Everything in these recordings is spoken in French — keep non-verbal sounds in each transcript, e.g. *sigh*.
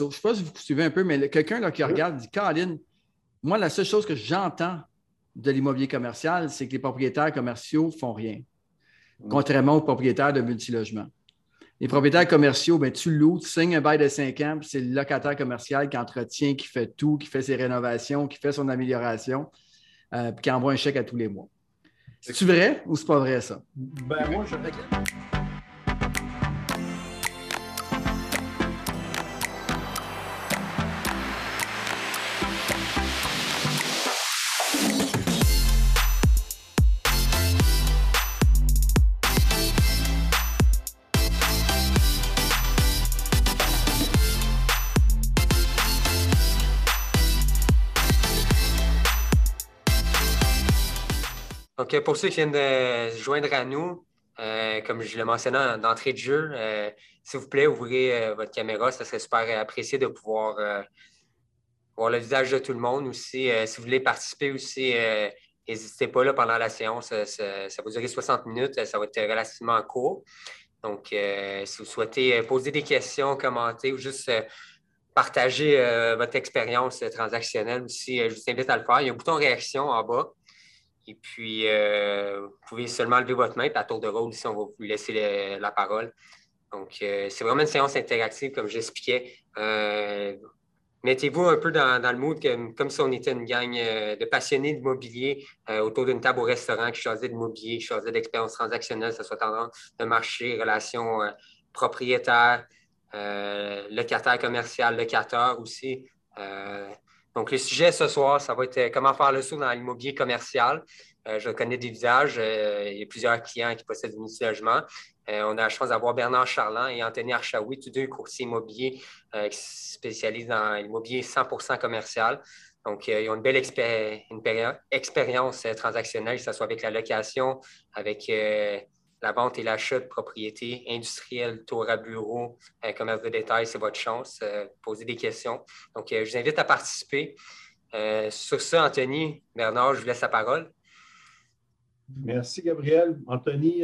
Je ne sais pas si vous suivez un peu, mais quelqu'un qui regarde dit Caroline, moi, la seule chose que j'entends de l'immobilier commercial, c'est que les propriétaires commerciaux ne font rien, contrairement aux propriétaires de multilogements. Les propriétaires commerciaux, ben, tu loues, tu signes un bail de 5 ans, puis c'est le locataire commercial qui entretient, qui fait tout, qui fait ses rénovations, qui fait son amélioration, euh, puis qui envoie un chèque à tous les mois. C'est-tu vrai ou c'est pas vrai ça? Ben, moi, je. Pour ceux qui viennent de se joindre à nous, euh, comme je l'ai mentionné d'entrée de jeu, euh, s'il vous plaît, ouvrez euh, votre caméra. Ça serait super apprécié de pouvoir voir le visage de tout le monde aussi. si vous voulez participer aussi, n'hésitez pas là, pendant la séance. Ça, va durer 60 minutes. Ça va être relativement court. Donc, si vous souhaitez poser des questions, commenter ou juste partager votre expérience transactionnelle aussi, je vous invite à le faire. Il y a un bouton réaction en bas. Et puis, euh, vous pouvez seulement lever votre main, puis à tour de rôle, ici, on va vous laisser la parole. Donc, euh, c'est vraiment une séance interactive, comme j'expliquais. Euh, mettez-vous un peu dans, le mood comme si on était une gang de passionnés d'immobilier autour d'une table au restaurant qui choisit de l'immobilier, qui choisit d'expérience transactionnelle, que ce soit tendance de marché, relations propriétaires, locataire commercial, locataire aussi. Donc, le sujet ce soir, ça va être euh, comment faire le saut dans l'immobilier commercial. Euh, je connais des visages. Euh, il y a plusieurs clients qui possèdent du multi-logement. on a la chance d'avoir Bernard Charland et Anthony Archaoui, tous deux courtiers immobiliers qui se spécialisent dans l'immobilier 100% commercial. Donc, ils ont une belle expérience transactionnelle, que ce soit avec la location, avec la vente et l'achat de propriétés industrielles, tour à bureau, euh, commerce de détail, c'est votre chance. Euh, poser des questions. Donc, euh, je vous invite à participer. sur ça, Anthony, Bernard, je vous laisse la parole. Merci, Gabriel. Anthony,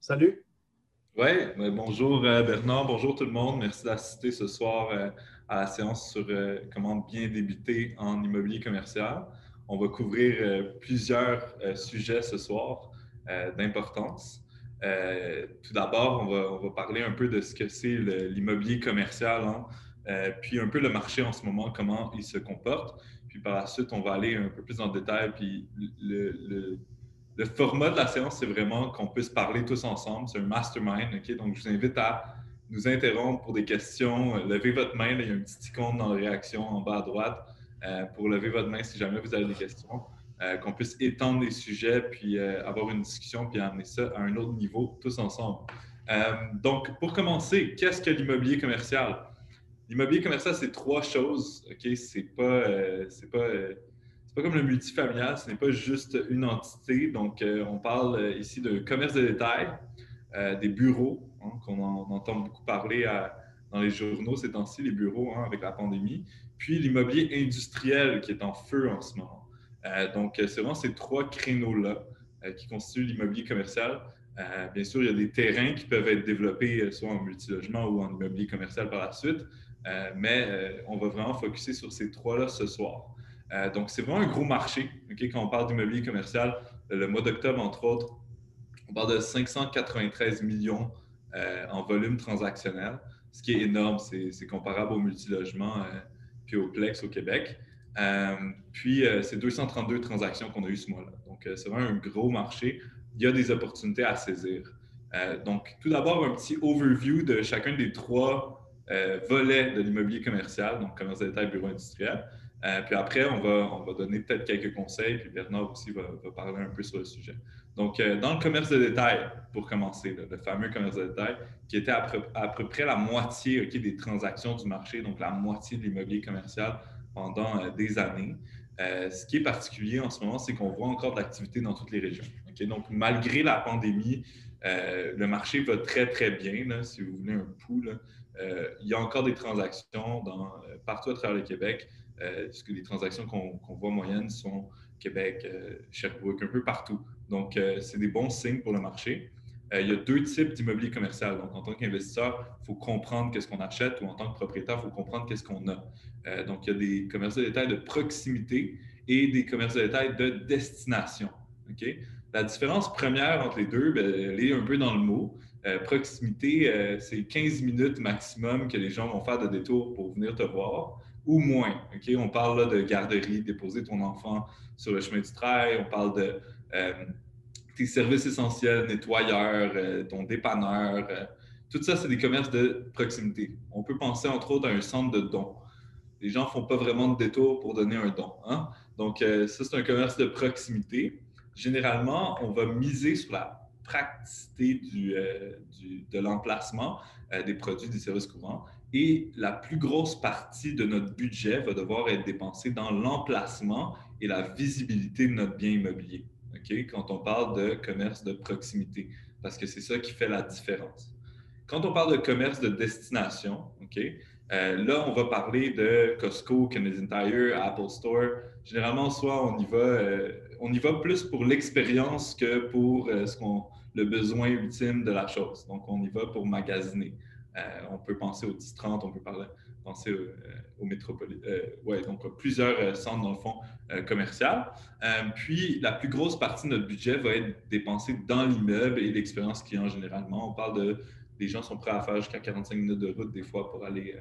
salut. Oui, bonjour Bernard, bonjour tout le monde. Merci d'assister ce soir à la séance sur comment bien débuter en immobilier commercial. On va couvrir plusieurs sujets ce soir d'importance. Euh, tout d'abord, on va, parler un peu de ce que c'est l'immobilier commercial, hein. euh, puis un peu le marché en ce moment, comment il se comporte. Puis par la suite, on va aller un peu plus en détail. Puis le, format de la séance, c'est vraiment qu'on puisse parler tous ensemble. C'est un mastermind. Donc, je vous invite à nous interrompre pour des questions. Levez votre main. il y a un petit icône dans la réaction en bas à droite euh, pour lever votre main si jamais vous avez des questions. Euh, qu'on puisse étendre les sujets, puis euh, avoir une discussion, puis amener ça à un autre niveau tous ensemble. Euh, donc, pour commencer, qu'est-ce que l'immobilier commercial? L'immobilier commercial, c'est trois choses. OK? C'est pas, pas, pas comme le multifamilial, ce n'est pas juste une entité. Donc, on parle ici de commerce de détail, des bureaux, hein, qu'on entend beaucoup parler dans les journaux ces temps-ci, les bureaux hein, avec la pandémie, puis l'immobilier industriel qui est en feu en ce moment. Euh, donc, c'est vraiment ces trois créneaux-là euh, qui constituent l'immobilier commercial. Euh, bien sûr, il y a des terrains qui peuvent être développés soit en multilogement ou en immobilier commercial par la suite, mais on va vraiment focuser sur ces trois-là ce soir. donc, c'est vraiment un gros marché. Quand on parle d'immobilier commercial, le mois d'octobre, entre autres, on parle de 593 millions en volume transactionnel, ce qui est énorme. C'est comparable au multilogement puis au Plex au Québec. Euh, puis, euh, c'est 232 transactions qu'on a eues ce mois-là. Donc, euh, c'est vraiment un gros marché. Il y a des opportunités à saisir. donc, tout d'abord, un petit overview de chacun des trois volets de l'immobilier commercial, donc commerce de détail, bureau industriel. puis après, on va, on va donner peut-être quelques conseils, puis Bernard aussi va, parler un peu sur le sujet. Donc, dans le commerce de détail, pour commencer, le fameux commerce de détail, qui était à peu, près la moitié des transactions du marché, donc la moitié de l'immobilier commercial pendant euh, des années. Euh, ce qui est particulier en ce moment, c'est qu'on voit encore de l'activité dans toutes les régions. Donc, malgré la pandémie, euh, le marché va très, très bien. si vous voulez un pouls, il y a encore des transactions partout à travers le Québec. que les transactions qu'on voit moyennes sont Québec, Sherbrooke, un peu partout. Donc, c'est des bons signes pour le marché. Euh, il y a deux types d'immobilier commercial. Donc, en tant qu'investisseur, il faut comprendre qu'est-ce qu'on achète ou en tant que propriétaire, il faut comprendre qu'est-ce qu'on a. Euh, donc, il y a des commerces de détail de proximité et des commerces de détail de destination. La différence première entre les deux, ben, elle est un peu dans le mot. Euh, proximité, c'est 15 minutes maximum que les gens vont faire de détour pour venir te voir ou moins. On parle là, de garderie, déposer ton enfant sur le chemin du travail, on parle de tes services essentiels, nettoyeur, euh, ton dépanneur. Euh, tout ça, c'est des commerces de proximité. On peut penser entre autres à un centre de dons. Les gens ne font pas vraiment de détour pour donner un don. Hein? Donc, euh, ça, c'est un commerce de proximité. Généralement, on va miser sur la praticité du, de l'emplacement des produits, des services courants. Et la plus grosse partie de notre budget va devoir être dépensée dans l'emplacement et la visibilité de notre bien immobilier quand on parle de commerce de proximité, parce que c'est ça qui fait la différence. Quand on parle de commerce de destination, euh, là, on va parler de Costco, Canadian Tire, Apple Store. Généralement, soit on y va, euh, on y va plus pour l'expérience que pour euh, le besoin ultime de la chose. Donc, on y va pour magasiner. On peut penser au 10-30, on peut parler, penser au, au métropoles. Euh, ouais, donc plusieurs euh, centres dans le fond euh, commercial. puis la plus grosse partie de notre budget va être dépensée dans l'immeuble et l'expérience client généralement. On parle de les gens sont prêts à faire jusqu'à 45 minutes de route des fois pour aller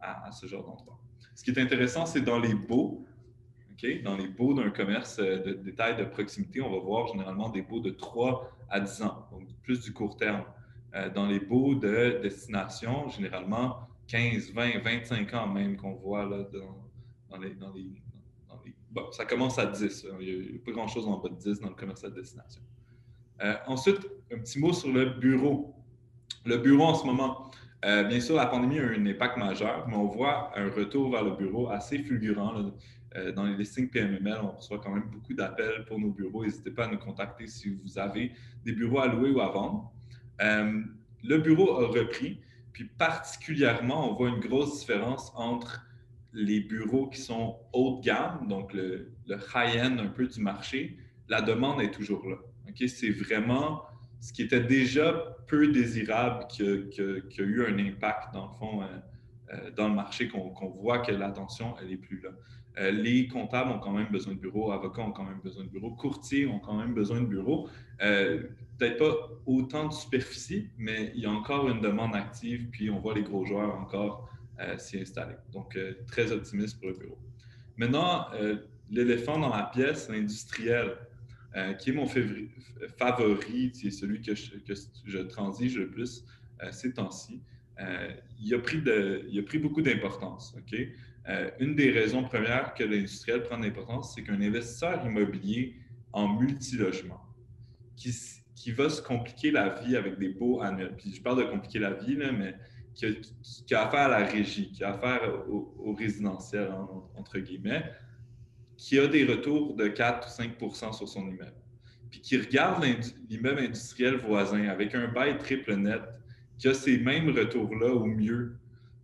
à, ce genre d'endroit. Ce qui est intéressant, c'est dans les baux. Dans les baux d'un commerce de détail de proximité, on va voir généralement des baux de 3 à 10 ans, donc plus du court terme. Dans les baux de destination, généralement, 15, 20, 25 ans même qu'on voit là, dans, les, dans, les, Bon, ça commence à 10. Il n'y a, pas grand-chose en bas de 10 dans le commerce à destination. Euh, ensuite, un petit mot sur le bureau. Le bureau en ce moment, euh, bien sûr, la pandémie a eu un impact majeur, mais on voit un retour vers le bureau assez fulgurant. Euh, dans les listings PMML, on reçoit quand même beaucoup d'appels pour nos bureaux. N'hésitez pas à nous contacter si vous avez des bureaux à louer ou à vendre. Le bureau a repris. Puis particulièrement, on voit une grosse différence entre les bureaux qui sont haut de gamme, donc le, high-end un peu du marché. La demande est toujours là. C'est vraiment ce qui était déjà peu désirable qui a, eu un impact, dans le fond, euh, euh, dans le marché, qu'on voit que l'attention, elle n'est plus là. Euh, les comptables ont quand même besoin de bureaux, avocats ont quand même besoin de bureaux, courtiers ont quand même besoin de bureaux. Euh, peut-être pas autant de superficie, mais il y a encore une demande active, puis on voit les gros joueurs encore euh, s'y installer. Donc, très optimiste pour le bureau. Maintenant, l'éléphant dans la pièce, l'industriel, qui est mon favori, c'est celui que je, transige le plus ces temps-ci. il, a pris beaucoup d'importance. Euh, une des raisons premières que l'industriel prend d'importance, c'est qu'un investisseur immobilier en multilogement qui, qui va se compliquer la vie avec des baux annuels, puis je parle de compliquer la vie, mais qui a, affaire à la régie, qui a affaire au, résidentiel, entre guillemets, qui a des retours de 4 ou 5% sur son immeuble, puis qui regarde l'immeuble industriel voisin avec un bail triple net, qui a ces mêmes retours-là ou mieux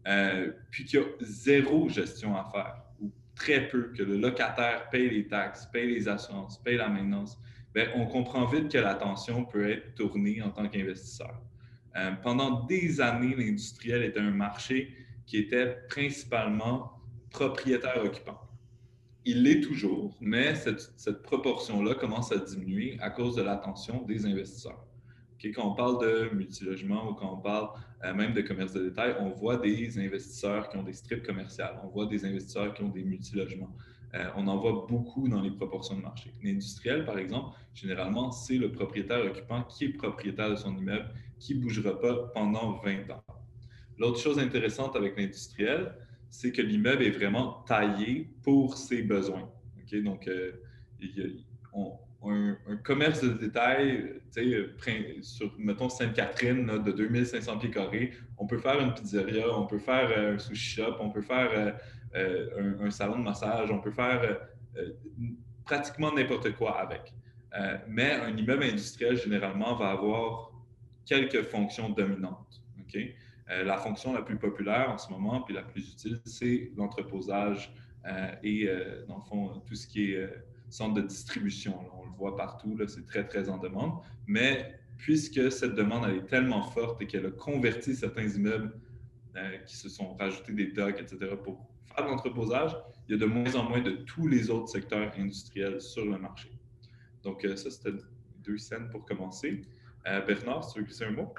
euh, puis qu'il y a zéro gestion à faire, ou très peu, que le locataire paye les taxes, paye les assurances, paye la maintenance, bien, on comprend vite que l'attention peut être tournée en tant qu'investisseur. Euh, pendant des années, l'industriel était un marché qui était principalement propriétaire-occupant. Il l'est toujours, mais cette, cette proportion-là commence à diminuer à cause de l'attention des investisseurs quand on parle de multilogement ou quand on parle euh, même de commerce de détail, on voit des investisseurs qui ont des strips commerciales, on voit des investisseurs qui ont des multilogements. Euh, on en voit beaucoup dans les proportions de marché. L'industriel, par exemple, généralement, c'est le propriétaire occupant qui est propriétaire de son immeuble, qui ne bougera pas pendant 20 ans. L'autre chose intéressante avec l'industriel, c'est que l'immeuble est vraiment taillé pour ses besoins. Donc, euh, un, commerce de détail, sur, mettons, Sainte-Catherine, de 2500 pieds carrés, on peut faire une pizzeria, on peut faire euh, un sushi shop, on peut faire euh, euh, un, salon de massage, on peut faire pratiquement n'importe quoi avec. mais un immeuble industriel, généralement, va avoir quelques fonctions dominantes. la fonction la plus populaire en ce moment, puis la plus utile, c'est l'entreposage et, dans le fond, tout ce qui est centre de distribution. on le voit partout, c'est très, très en demande. Mais puisque cette demande elle est tellement forte et qu'elle a converti certains immeubles euh, qui se sont rajoutés des docks, etc., pour faire de l'entreposage, il y a de moins en moins de tous les autres secteurs industriels sur le marché. Donc, euh, ça, c'était deux scènes pour commencer. Euh, Bernard, tu veux glisser un mot?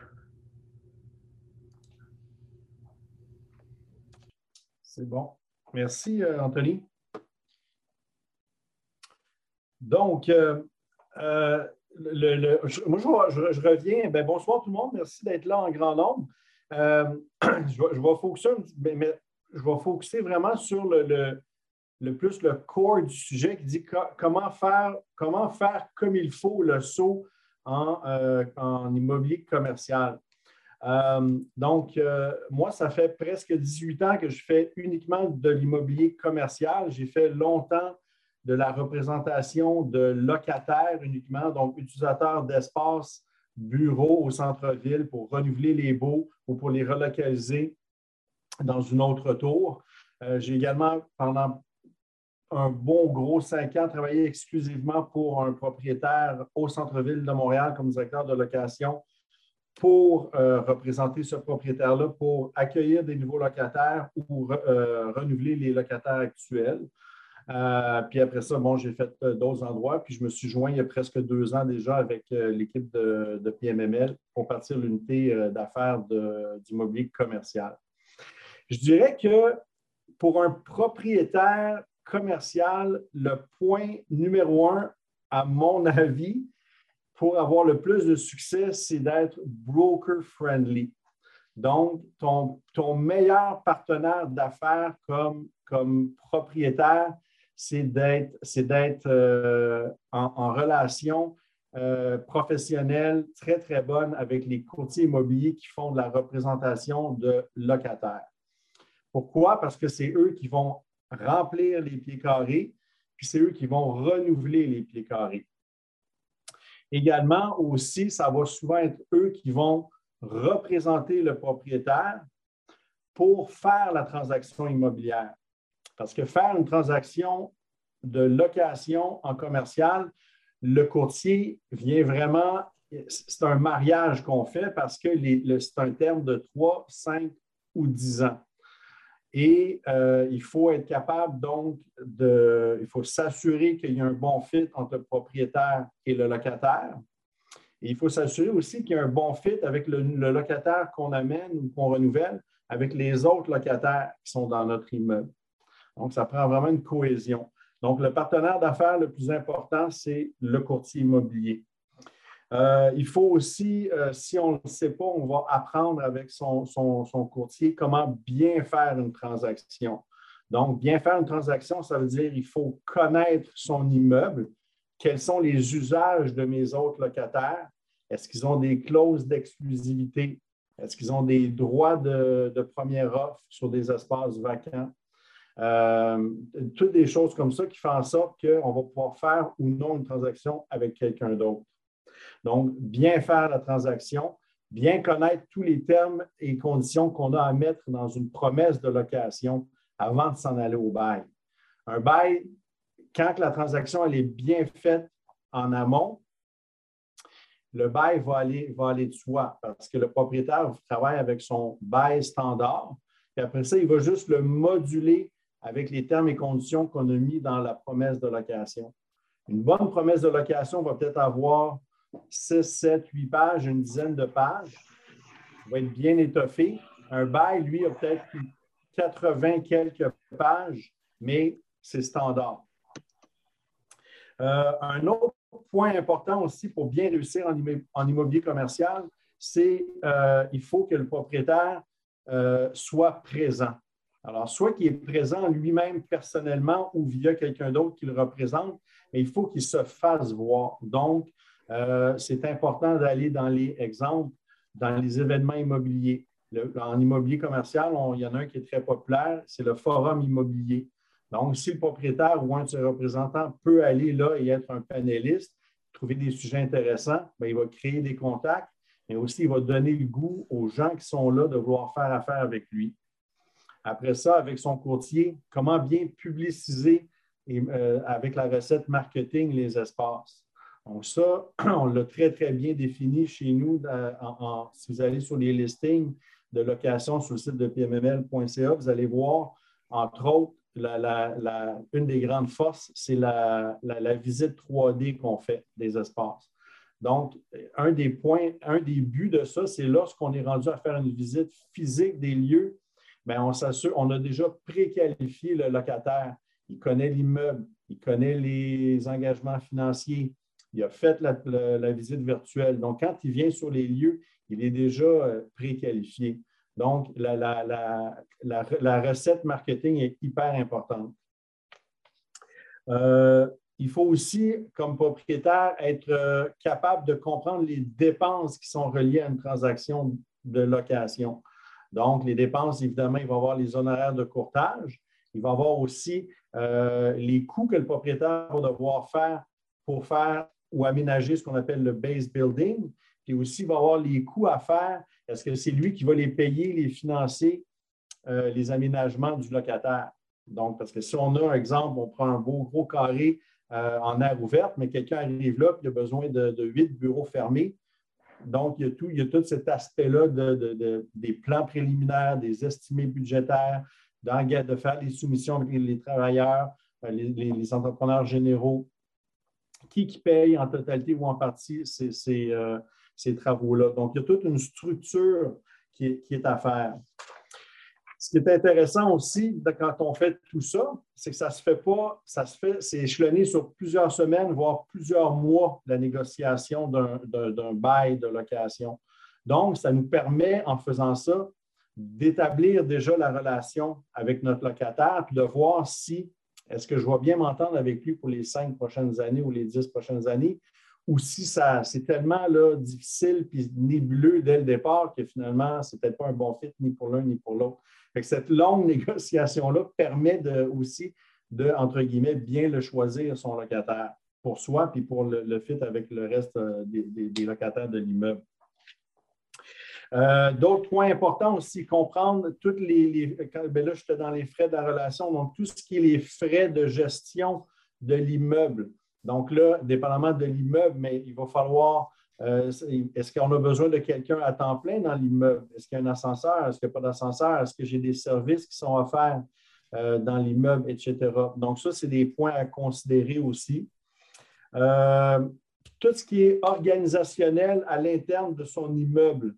C'est bon. Merci, Anthony. Donc, le, moi, je, reviens. Ben, bonsoir tout le monde. Merci d'être là en grand nombre. Euh, *clears throat* je, vais, je, mais, je vais focuser vraiment sur le, plus le corps du sujet qui dit comment, faire, comment faire comme il faut le saut en, euh, en immobilier commercial. Euh, donc, moi, ça fait presque 18 ans que je fais uniquement de l'immobilier commercial. J'ai fait longtemps de la représentation de locataires uniquement, donc utilisateurs d'espace bureaux au centre-ville pour renouveler les baux ou pour les relocaliser dans une autre tour. Euh, j'ai également, pendant un bon gros cinq ans, travaillé exclusivement pour un propriétaire au centre-ville de Montréal comme directeur de location pour euh, représenter ce propriétaire-là, pour accueillir des nouveaux locataires ou euh, renouveler les locataires actuels. Puis après ça, bon, j'ai fait d'autres endroits. Puis je me suis joint il y a presque deux ans déjà avec l'équipe de, PMML pour partir l'unité d'affaires d'immobilier commercial. Je dirais que pour un propriétaire commercial, le point numéro un, à mon *laughs* avis, pour avoir le plus de succès, c'est d'être broker-friendly. Donc, ton, meilleur partenaire d'affaires comme, comme propriétaire, c'est d'être euh, en, relation euh, professionnelle très, très bonne avec les courtiers immobiliers qui font de la représentation de locataires. Pourquoi? Parce que c'est eux qui vont remplir les pieds carrés, puis c'est eux qui vont renouveler les pieds carrés. Également, aussi, ça va souvent être eux qui vont représenter le propriétaire pour faire la transaction immobilière. Parce que faire une transaction de location en commercial, le courtier vient vraiment, c'est un mariage qu'on fait parce que c'est un terme de 3, 5 ou 10 ans. Et euh, il faut être capable donc de, il faut s'assurer qu'il y a un bon fit entre le propriétaire et le locataire. Et il faut s'assurer aussi qu'il y a un bon fit avec le locataire qu'on amène ou qu'on renouvelle avec les autres locataires qui sont dans notre immeuble. Donc, ça prend vraiment une cohésion. Donc, le partenaire d'affaires le plus important, c'est le courtier immobilier. Euh, il faut aussi, euh, si on ne le sait pas, on va apprendre avec son, courtier comment bien faire une transaction. Donc, bien faire une transaction, ça veut dire qu'il faut connaître son immeuble, quels sont les usages de mes autres locataires, est-ce qu'ils ont des clauses d'exclusivité, est-ce qu'ils ont des droits de, de première offre sur des espaces vacants, euh, toutes des choses comme ça qui font en sorte qu'on va pouvoir faire ou non une transaction avec quelqu'un d'autre. Donc, bien faire la transaction, bien connaître tous les termes et conditions qu'on a à mettre dans une promesse de location avant de s'en aller au bail. Un bail, quand la transaction est bien faite en amont, le bail va aller, va aller de soi parce que le propriétaire travaille avec son bail standard. Et après ça, il va juste le moduler avec les termes et conditions qu'on a mis dans la promesse de location. Une bonne promesse de location va peut-être avoir 6, 7, 8 pages, une dizaine de pages. va être bien étoffé. Un bail, lui, a peut-être 80 quelques pages, mais c'est standard. Euh, un autre point important aussi pour bien réussir en, immobilier commercial, c'est qu'il euh, faut que le propriétaire euh, soit présent. Alors, soit qu'il est présent lui-même personnellement ou via quelqu'un d'autre qui le représente, mais il faut qu'il se fasse voir. Donc, euh, c'est important d'aller dans les exemples, dans les événements immobiliers. en immobilier commercial, il y en a un qui est très populaire, c'est le forum immobilier. Donc, si le propriétaire ou un de ses représentants peut aller là et être un panéliste, trouver des sujets intéressants, bien, il va créer des contacts, mais aussi il va donner le goût aux gens qui sont là de vouloir faire affaire avec lui. Après ça, avec son courtier, comment bien publiciser euh, avec la recette marketing les espaces? Donc, ça, *clears throat* on l'a très, très bien défini chez nous. si vous allez sur les listings de location sur le site de pmml.ca, vous allez voir, entre autres, une des grandes forces, c'est la, visite 3D qu'on fait des espaces. Donc, un des points, un des buts de ça, c'est lorsqu'on est rendu à faire une visite physique des lieux, bien, on s'assure, on a déjà préqualifié le locataire. Il connaît l'immeuble, il connaît les engagements financiers, il a fait la, visite virtuelle. Donc, quand il vient sur les lieux, il est déjà euh, préqualifié. Donc, la, recette marketing est hyper importante. Euh, il faut aussi, comme propriétaire, être euh, capable de comprendre les dépenses qui sont reliées à une transaction de location. Donc, les dépenses, évidemment, il va avoir les honoraires de courtage. Il va avoir aussi les coûts que le propriétaire va devoir faire pour faire ou aménager ce qu'on appelle le base building. Puis aussi, il va avoir les coûts à faire. Est-ce que c'est lui qui va les payer, les financer, euh, les aménagements du locataire? Donc, parce que si on a, un exemple, on prend un beau gros carré euh, en air ouverte, mais quelqu'un arrive là, et il a besoin de, huit bureaux fermés. Donc, il y a tout, il y a tout cet aspect-là des plans préliminaires, des estimés budgétaires, de faire les soumissions avec les, travailleurs, euh, les, entrepreneurs généraux, qui, qui paye en totalité ou en partie ces, euh, travaux-là. Donc, il y a toute une structure qui est à faire. Ce qui est intéressant aussi quand on fait tout ça, c'est que ça se fait pas, ça se fait, c'est échelonné sur plusieurs semaines, voire plusieurs mois, la négociation d'un bail de location. Donc, ça nous permet, en faisant ça, d'établir déjà la relation avec notre locataire, puis de voir si est-ce que je vais bien m'entendre avec lui pour les cinq prochaines années ou les dix prochaines années, ou si c'est tellement difficile puis nébuleux dès le départ que finalement, ce n'est peut-être pas un bon fit ni pour l'un ni pour l'autre cette longue *laughs* négociation-là permet aussi de, entre guillemets, bien le choisir, son locataire, pour soi, puis pour le, fit avec le reste euh, des, locataires de l'immeuble. Euh, d'autres points importants aussi, comprendre toutes les. ben là, j'étais dans les frais de la relation, donc tout ce qui est les frais de gestion de l'immeuble. Donc là, dépendamment de l'immeuble, mais il va falloir euh, est-ce qu'on a besoin de quelqu'un à temps plein dans l'immeuble? Est-ce qu'il y a un ascenseur? Est-ce qu'il n'y a pas d'ascenseur? Est-ce que j'ai des services qui sont offerts euh, dans l'immeuble, etc.? Donc, ça, c'est des points à considérer aussi. Tout ce qui est organisationnel à l'interne de son immeuble.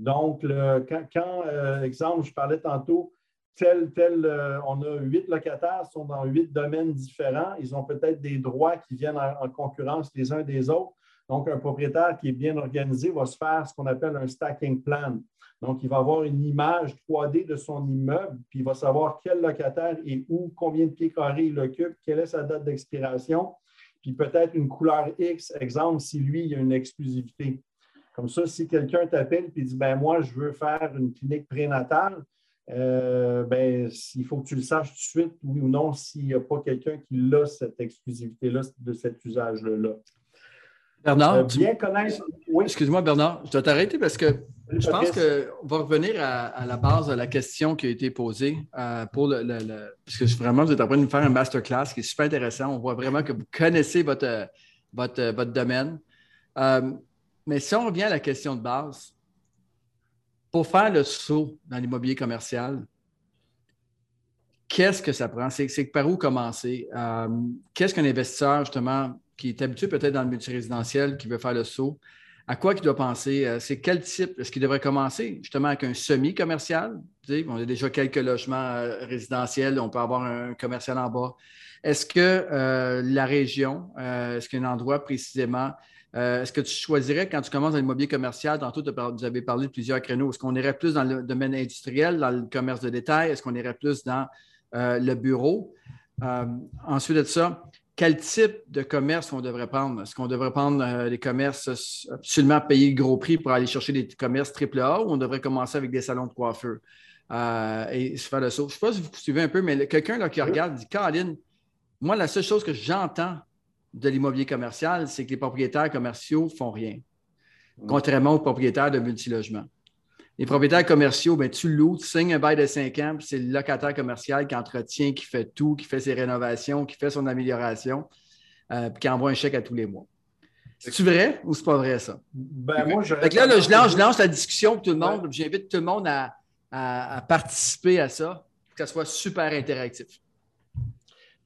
Donc, quand, exemple, je parlais tantôt, tel, tel, on a huit locataires, sont dans huit domaines différents. Ils ont peut-être des droits qui viennent en concurrence les uns des autres. Donc, un propriétaire qui est bien organisé va se faire ce qu'on appelle un stacking plan. Donc, il va avoir une image 3D de son immeuble, puis il va savoir quel locataire est où, combien de pieds carrés il occupe, quelle est sa date d'expiration, puis peut-être une couleur X, exemple, si lui, il a une exclusivité. Comme ça, si quelqu'un t'appelle et dit ben moi, je veux faire une clinique prénatale, euh, ben, il faut que tu le saches tout de suite, oui ou non, s'il n'y a pas quelqu'un qui a cette exclusivité-là de cet usage-là. Bernard, euh, bien connaître. Excuse-moi, Bernard, je dois t'arrêter parce que je pense qu'on va revenir à, la base de la question qui a été posée euh, pour le, Parce que vraiment, vous êtes en train de nous faire un masterclass qui est super intéressant. On voit vraiment que vous connaissez votre, votre, votre domaine. Euh, mais si on revient à la question de base, pour faire le saut dans l'immobilier commercial, qu'est-ce que ça prend? C'est par où commencer? qu'est-ce qu'un investisseur, justement, qui est habitué peut-être dans le multirésidentiel, qui veut faire le saut, à quoi il doit penser? Euh, c'est quel type? Est-ce qu'il devrait commencer justement avec un semi-commercial? On a déjà quelques logements euh, résidentiels, on peut avoir un commercial en bas. Est-ce que euh, la région, est-ce qu'il y a un endroit précisément? Est-ce que tu choisirais quand tu commences dans l'immobilier commercial, tantôt vous avez parlé de plusieurs créneaux, est-ce qu'on irait plus dans le domaine industriel, dans le commerce de détail? Est-ce qu'on irait plus dans le bureau? ensuite de ça, quel type de commerce on devrait prendre? Est-ce qu'on devrait prendre euh, des commerces absolument payer le gros prix pour aller chercher des commerces AAA ou on devrait commencer avec des salons de coiffeur euh, et se faire le saut? Je ne sais pas si vous suivez un peu, mais quelqu'un qui regarde dit Caroline, moi, la seule chose que j'entends de l'immobilier commercial, c'est que les propriétaires commerciaux ne font rien, contrairement aux propriétaires de multilogements. Les propriétaires commerciaux, ben, tu loues, tu signes un bail de 5 ans, puis c'est le locataire commercial qui entretient, qui fait tout, qui fait ses rénovations, qui fait son amélioration, euh, puis qui envoie un chèque à tous les mois. C'est vrai ou c'est pas vrai, ça? Ben, moi, je. là, je, lance, je lance la discussion pour tout le monde. J'invite tout le monde à, à, participer à ça, que ça soit super interactif.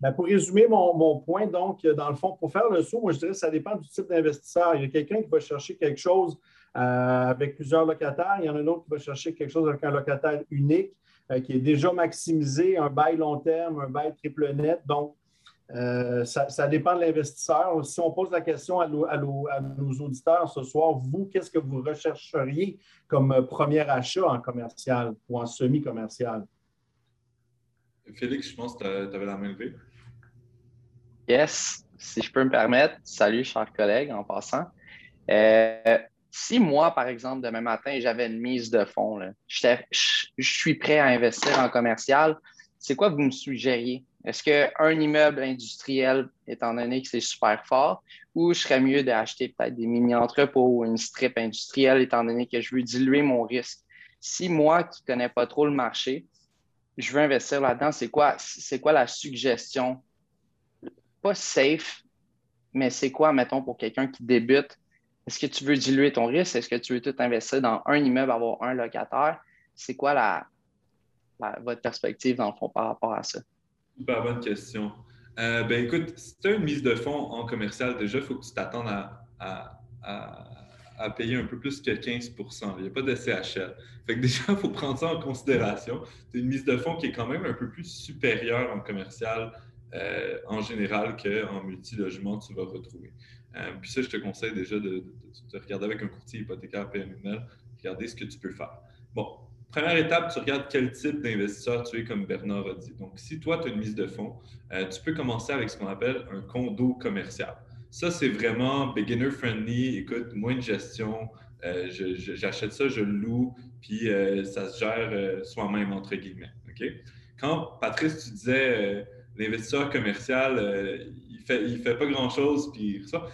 Ben, pour résumer mon, point, donc, dans le fond, pour faire le saut, moi, je dirais que ça dépend du type d'investisseur. Il y a quelqu'un qui va chercher quelque chose euh, avec plusieurs locataires. Il y en a un autre qui va chercher quelque chose avec un locataire unique, euh, qui est déjà maximisé, un bail long terme, un bail triple net. Donc, euh, ça, dépend de l'investisseur. Si on pose la question à, nos auditeurs ce soir, vous, qu'est-ce que vous rechercheriez comme premier achat en commercial ou en semi-commercial? Félix, je pense que tu avais la main levée. Yes, si je peux me permettre. Salut, chers collègues, en passant. Euh, si moi, par exemple, demain matin, j'avais une mise de fonds, je, suis prêt à investir en commercial, c'est quoi que vous me suggériez? Est-ce qu'un immeuble industriel, étant donné que c'est super fort, ou je serais mieux d'acheter peut-être des mini-entrepôts ou une strip industrielle, étant donné que je veux diluer mon risque? Si moi, qui ne connais pas trop le marché, je veux investir là-dedans, c'est quoi, c'est quoi la suggestion? Pas safe, mais c'est quoi, mettons, pour quelqu'un qui débute? Est-ce que tu veux diluer ton risque? Est-ce que tu veux tout investir dans un immeuble, avoir un locataire? C'est quoi la, votre perspective, dans le fond, par rapport à ça? Super bonne question. Euh, ben écoute, si tu as une mise de fonds en commercial, déjà, il faut que tu t'attendes à, à, payer un peu plus que 15 Il n'y a pas de CHL. Fait déjà, il *laughs* faut prendre ça en considération. C'est une mise de fonds qui est quand même un peu plus supérieure en commercial euh, en général qu'en multi-logement tu vas retrouver. Euh, puis ça, je te conseille déjà de, regarder avec un courtier hypothécaire PMML, regarder ce que tu peux faire. Bon, première étape, tu regardes quel type d'investisseur tu es, comme Bernard a dit. Donc, si toi, tu as une mise de fonds, euh, tu peux commencer avec ce qu'on appelle un condo commercial. Ça, c'est vraiment beginner friendly. Écoute, moins de gestion. Euh, j'achète ça, je le loue, puis ça se gère soi-même, entre guillemets. Quand, Patrice, tu disais l'investisseur commercial, il fait, il fait pas grand-chose, puis ça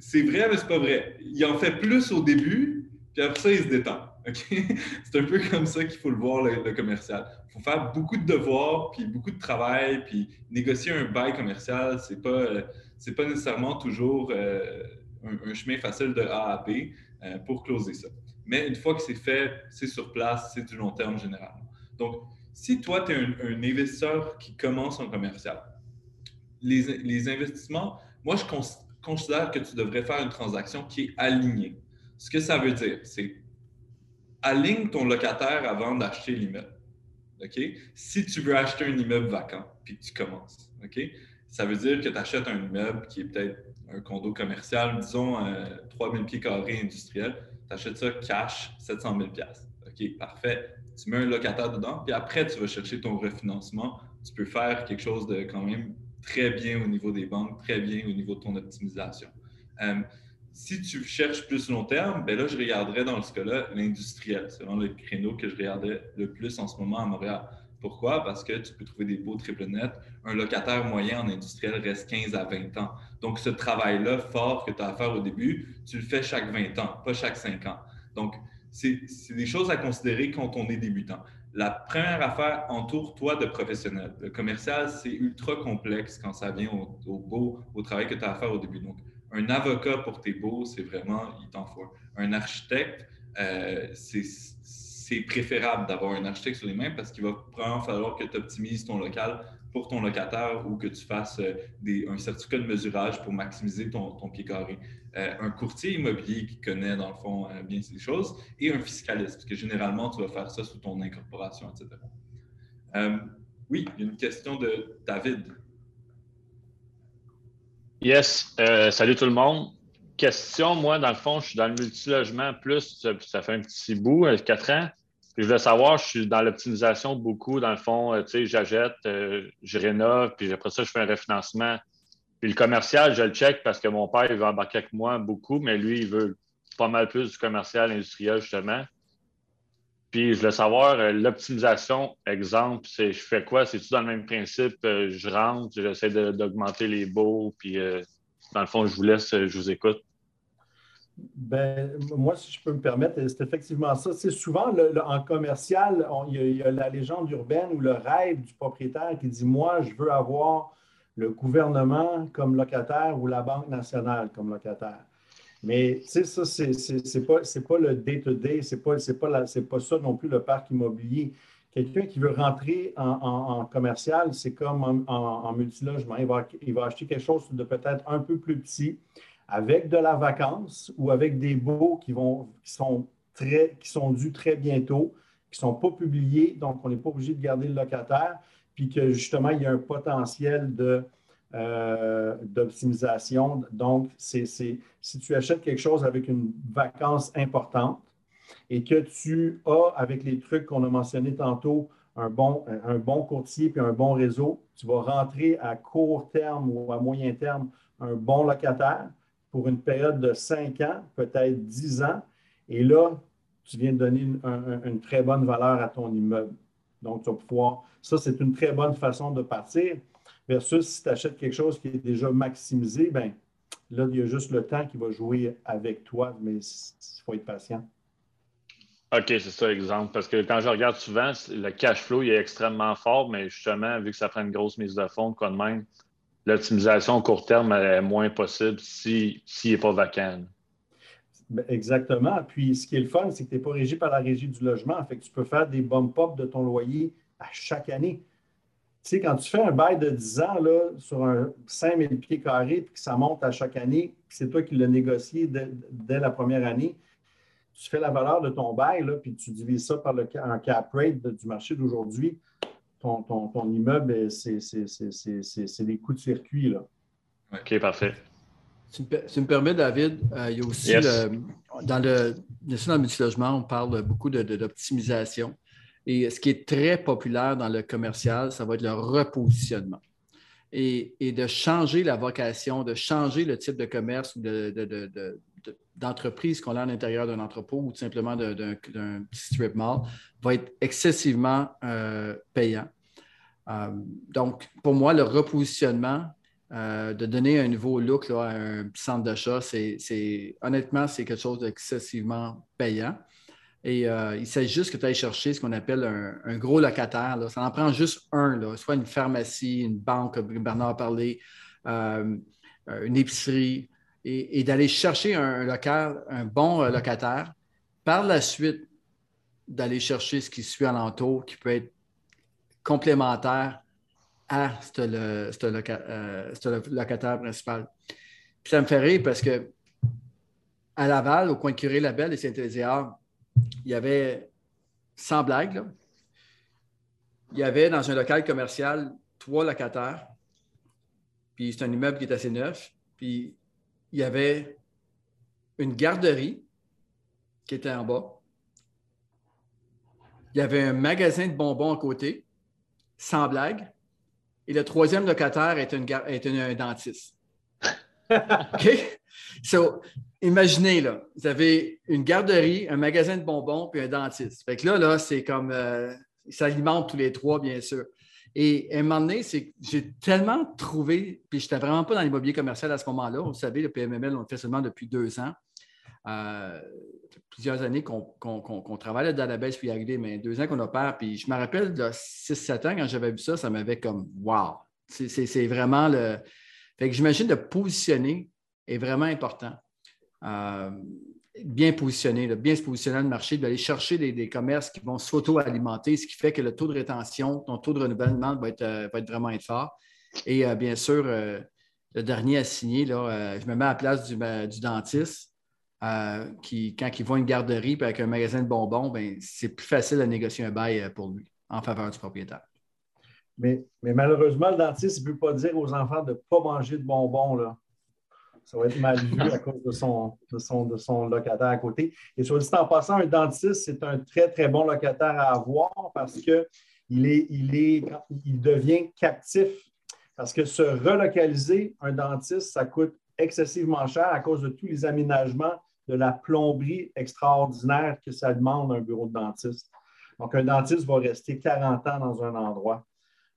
c'est vrai, mais c'est pas vrai. Il en fait plus au début, puis après ça, il se détend. *laughs* c'est un peu comme ça qu'il faut le voir, le, commercial. Il faut faire beaucoup de devoirs, puis beaucoup de travail, puis négocier un bail commercial, c'est pas, euh, pas nécessairement toujours euh, un, chemin facile de A à B euh, pour closer ça. Mais une fois que c'est fait, c'est sur place, c'est du long terme généralement. Donc, si toi, tu es un, investisseur qui commence en commercial, les, les investissements, moi, je, considère que tu devrais faire une transaction qui est alignée. Ce que ça veut dire, c'est aligne ton locataire avant d'acheter l'immeuble. OK? Si tu veux acheter un immeuble vacant, puis que tu commences, OK? Ça veut dire que tu achètes un immeuble qui est peut-être un condo commercial, disons 3000 pieds carrés industriel, tu achètes ça cash, 700 000 OK, parfait. Tu mets un locataire dedans, puis après, tu vas chercher ton refinancement. Tu peux faire quelque chose de quand même très bien au niveau des banques, très bien au niveau de ton optimisation. Euh, si tu cherches plus long terme, ben là, je regarderais dans ce cas-là l'industriel. C'est vraiment le créneau que je regardais le plus en ce moment à Montréal. Pourquoi? Parce que tu peux trouver des beaux triple nets. Un locataire moyen en industriel reste 15 à 20 ans. Donc, ce travail-là fort que tu as à faire au début, tu le fais chaque 20 ans, pas chaque 5 ans. Donc, c'est des choses à considérer quand on est débutant. La première affaire, entoure-toi de professionnels. Le commercial, c'est ultra complexe quand ça vient au, beau, au travail que tu as à faire au début. Donc, un avocat pour tes beaux, c'est vraiment, il t'en faut. Un architecte, euh, c'est préférable d'avoir un architecte sur les mains parce qu'il va vraiment falloir que tu optimises ton local pour ton locataire ou que tu fasses euh, un certificat de mesurage pour maximiser ton, pied carré. Euh, un courtier immobilier qui connaît, dans le fond, euh, bien ces choses, et un fiscaliste, parce que généralement, tu vas faire ça sous ton incorporation, etc. Oui, une question de David. Yes, salut tout le monde. Question, moi, dans le fond, je suis dans le multilogement plus, ça, fait un petit bout, quatre ans. Puis je veux savoir, je suis dans l'optimisation beaucoup, dans le fond, tu sais, j'achète, je rénove, puis après ça, je fais un refinancement puis le commercial, je le check parce que mon père, il veut embarquer avec moi beaucoup, mais lui, il veut pas mal plus du commercial industriel, justement. Puis je veux savoir, euh, l'optimisation, exemple, c'est je fais quoi? C'est-tu dans le même principe? Euh, je rentre, j'essaie d'augmenter les baux, puis euh, dans le fond, je vous laisse, je vous écoute. Ben, moi, si je peux me permettre, c'est effectivement ça. C'est souvent en commercial, il y, a la légende urbaine ou le rêve du propriétaire qui dit Moi, je veux avoir le gouvernement comme locataire ou la Banque nationale comme locataire. Mais tu sais, ça, c'est n'est pas, pas le day-to-day, ce n'est pas, pas, pas ça non plus le parc immobilier. Quelqu'un qui veut rentrer en, commercial, c'est comme en, en, multilogement. Il va, il va acheter quelque chose de peut-être un peu plus petit, avec de la vacance ou avec des baux qui, vont, qui, sont, très, qui sont dus très bientôt, qui ne sont pas publiés, donc on n'est pas obligé de garder le locataire, puis que justement, il y a un potentiel de, euh, d'optimisation. Donc, c'est, si tu achètes quelque chose avec une vacance importante et que tu as, avec les trucs qu'on a mentionnés tantôt, un bon, un bon courtier puis un bon réseau, tu vas rentrer à court terme ou à moyen terme un bon locataire pour une période de 5 ans, peut-être 10 ans. Et là, tu viens de donner une, très bonne valeur à ton immeuble. Donc, tu vas pouvoir, ça, c'est une très bonne façon de partir. Versus si tu achètes quelque chose qui est déjà maximisé, bien, là, il y a juste le temps qui va jouer avec toi, mais il faut être patient. OK, c'est ça l'exemple. Parce que quand je regarde souvent, le cash flow il est extrêmement fort, mais justement, vu que ça prend une grosse mise de fonds, quoi de même, l'optimisation court terme est moins possible s'il n'est pas vacant. Ben, exactement. Puis ce qui est le fun, c'est que tu n'es pas régi par la régie du logement. Fait que tu peux faire des bump-up de ton loyer à chaque année. Tu sais, quand tu fais un bail de 10 ans là, sur un 5000 pieds carrés, puis que ça monte à chaque année, puis c'est toi qui l'as négocié dès, la première année, tu fais la valeur de ton bail, là, puis tu divises ça par le, un cap rate du marché d'aujourd'hui, ton, ton, immeuble, c'est des coups de circuit. Là. OK, parfait. Tu me, permets, David, euh, il y a aussi dans le, dans le multilogement, on parle beaucoup d'optimisation. Et ce qui est très populaire dans le commercial, ça va être le repositionnement. Et, de changer la vocation, de changer le type de commerce ou d'entreprise qu'on a à l'intérieur d'un entrepôt ou tout simplement d'un strip mall va être excessivement euh, payant. Euh, donc, pour moi, le repositionnement, euh, de donner un nouveau look à un centre d'achat, c'est honnêtement, c'est quelque chose d'excessivement payant. Et il s'agit juste que tu ailles chercher ce qu'on appelle un, gros locataire. Ça en prend juste un, soit une pharmacie, une banque, comme Bernard a parlé, une épicerie, et, d'aller chercher un, local, un bon locataire. Par la suite, d'aller chercher ce qui suit alentour, qui peut être complémentaire à ce locataire principal. Puis ça me fait rire parce que à Laval, au coin de Curé-Labelle et Saint-Éliard, il y avait, sans blague, il y avait dans un local commercial trois locataires, puis c'est un immeuble qui est assez neuf, puis il y avait une garderie qui était en bas. Il y avait un magasin de bonbons à côté, sans blague. Et le troisième locataire est, une, est un dentiste. *laughs* OK? So, imaginez, là, vous avez une garderie, un magasin de bonbons, puis un dentiste. Fait que là, là, c'est comme. Euh, ça alimente tous les trois, bien sûr. Et à un moment donné, j'ai tellement trouvé, puis je n'étais vraiment pas dans l'immobilier commercial à ce moment-là. Vous savez, le PMML, on le fait seulement depuis deux ans. Euh, plusieurs années qu'on travaille dans la baisse puis arrivé, mais deux ans qu'on opère. Puis je me rappelle de 6-7 ans, quand j'avais vu ça, ça m'avait comme wow! C'est vraiment le. Fait que j'imagine de positionner est vraiment important. Euh, bien positionner, bien se positionner dans le marché, d'aller chercher des, commerces qui vont s'auto-alimenter, ce qui fait que le taux de rétention, ton taux de renouvellement va être, euh, va être vraiment être fort. Et bien sûr, le dernier à signer, là, je me mets à la place du, dentiste. Euh, qui, quand ils vont à une garderie avec un magasin de bonbons, ben, c'est plus facile de négocier un bail euh, pour lui en faveur du propriétaire. Mais, mais malheureusement, le dentiste ne peut pas dire aux enfants de ne pas manger de bonbons. Là. Ça va être mal vu à cause de son, de son, de son locataire à côté. Et soit dit en passant, un dentiste, c'est un très, très bon locataire à avoir parce qu'il est, il est, il devient captif. Parce que se relocaliser, un dentiste, ça coûte excessivement cher à cause de tous les aménagements de la plomberie extraordinaire que ça demande un bureau de dentiste. Donc, un dentiste va rester 40 ans dans un endroit.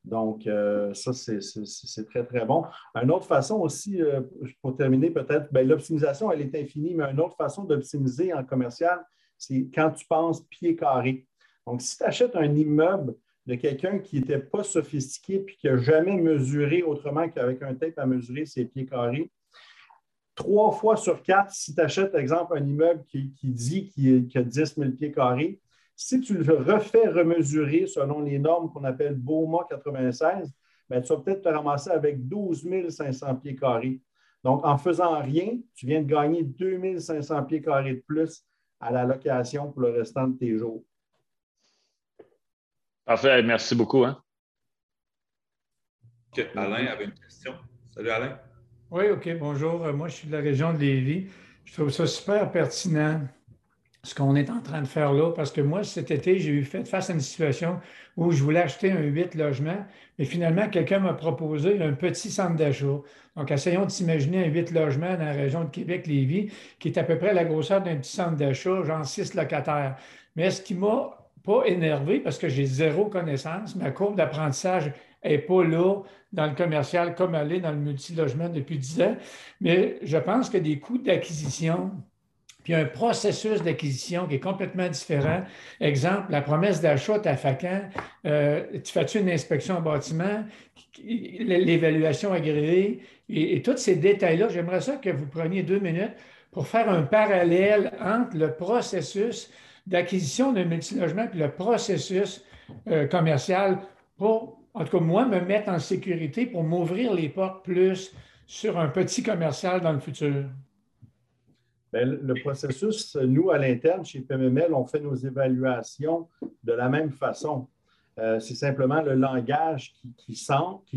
Donc, euh, ça, c'est très, très bon. Une autre façon aussi, euh, pour terminer peut-être, ben, l'optimisation, elle est infinie, mais une autre façon d'optimiser en commercial, c'est quand tu penses pied carré. Donc, si tu achètes un immeuble de quelqu'un qui n'était pas sophistiqué et qui n'a jamais mesuré autrement qu'avec un tape à mesurer ses pieds carrés, trois fois sur quatre, si tu achètes, exemple, un immeuble qui, dit qu'il a 10 000 pieds carrés, si tu le refais remesurer selon les normes qu'on appelle BOMA 96, ben, tu vas peut-être te ramasser avec 12 500 pieds carrés. Donc, en faisant rien, tu viens de gagner 2 500 pieds carrés de plus à la location pour le restant de tes jours. Parfait, merci beaucoup. Hein. Alain avait une question. Salut Alain. Oui, OK, bonjour. Euh, moi, je suis de la région de Lévis. Je trouve ça super pertinent ce qu'on est en train de faire là, parce que moi, cet été, j'ai eu fait face à une situation où je voulais acheter un 8 logements, mais finalement, quelqu'un m'a proposé un petit centre d'achat. Donc, essayons de s'imaginer un 8 logements dans la région de Québec-Lévis, qui est à peu près la grosseur d'un petit centre d'achat, genre 6 locataires. Mais ce qui m'a pas énervé, parce que j'ai zéro connaissance, ma courbe d'apprentissage n'est pas là dans le commercial comme elle est dans le multilogement depuis 10 ans, mais je pense que des coûts d'acquisition puis un processus d'acquisition qui est complètement différent. Exemple, la promesse d'achat à Facan, euh, tu fais-tu une inspection en bâtiment, l'évaluation agréée et, tous ces détails-là, j'aimerais ça que vous preniez deux minutes pour faire un parallèle entre le processus d'acquisition d'un multilogement et le processus euh, commercial pour, en tout cas, moi, me mettre en sécurité pour m'ouvrir les portes plus sur un petit commercial dans le futur. Bien, le processus, nous, à l'interne, chez PMML, on fait nos évaluations de la même façon. Euh, c'est simplement le langage qui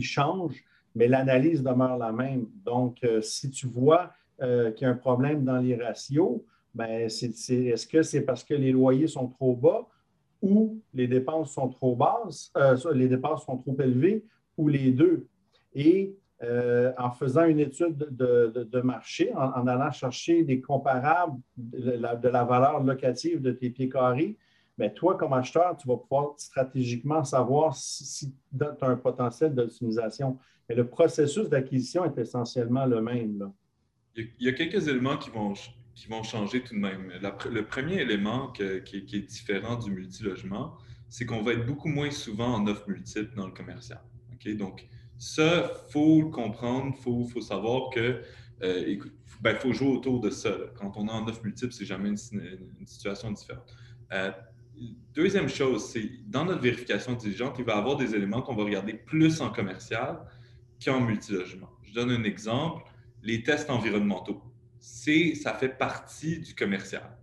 change, mais l'analyse demeure la même. Donc, euh, si tu vois euh, qu'il y a un problème dans les ratios, ben, est-ce que c'est parce que les loyers sont trop bas ou les dépenses sont trop basses, les dépenses sont trop élevées ou les deux? Et euh, en faisant une étude de, marché, en, allant chercher des comparables de la, valeur locative de tes pieds carrés, ben, toi, comme acheteur, tu vas pouvoir stratégiquement savoir si, tu as un potentiel d'optimisation. Mais le processus d'acquisition est essentiellement le même. Il, y a, quelques éléments qui vont, qui vont changer tout de même. le premier élément qui, est différent du multilogement, c'est qu'on va être beaucoup moins souvent en offre multiple dans le commercial. Donc, ça, il faut le comprendre, il faut, savoir que euh, ben, faut jouer autour de ça. Quand on est en offre multiple, c'est jamais une, situation différente. Euh, deuxième chose, c'est dans notre vérification diligente, il va y avoir des éléments qu'on va regarder plus en commercial qu'en multilogement. Je donne un exemple, les tests environnementaux. Ça fait partie du commercial.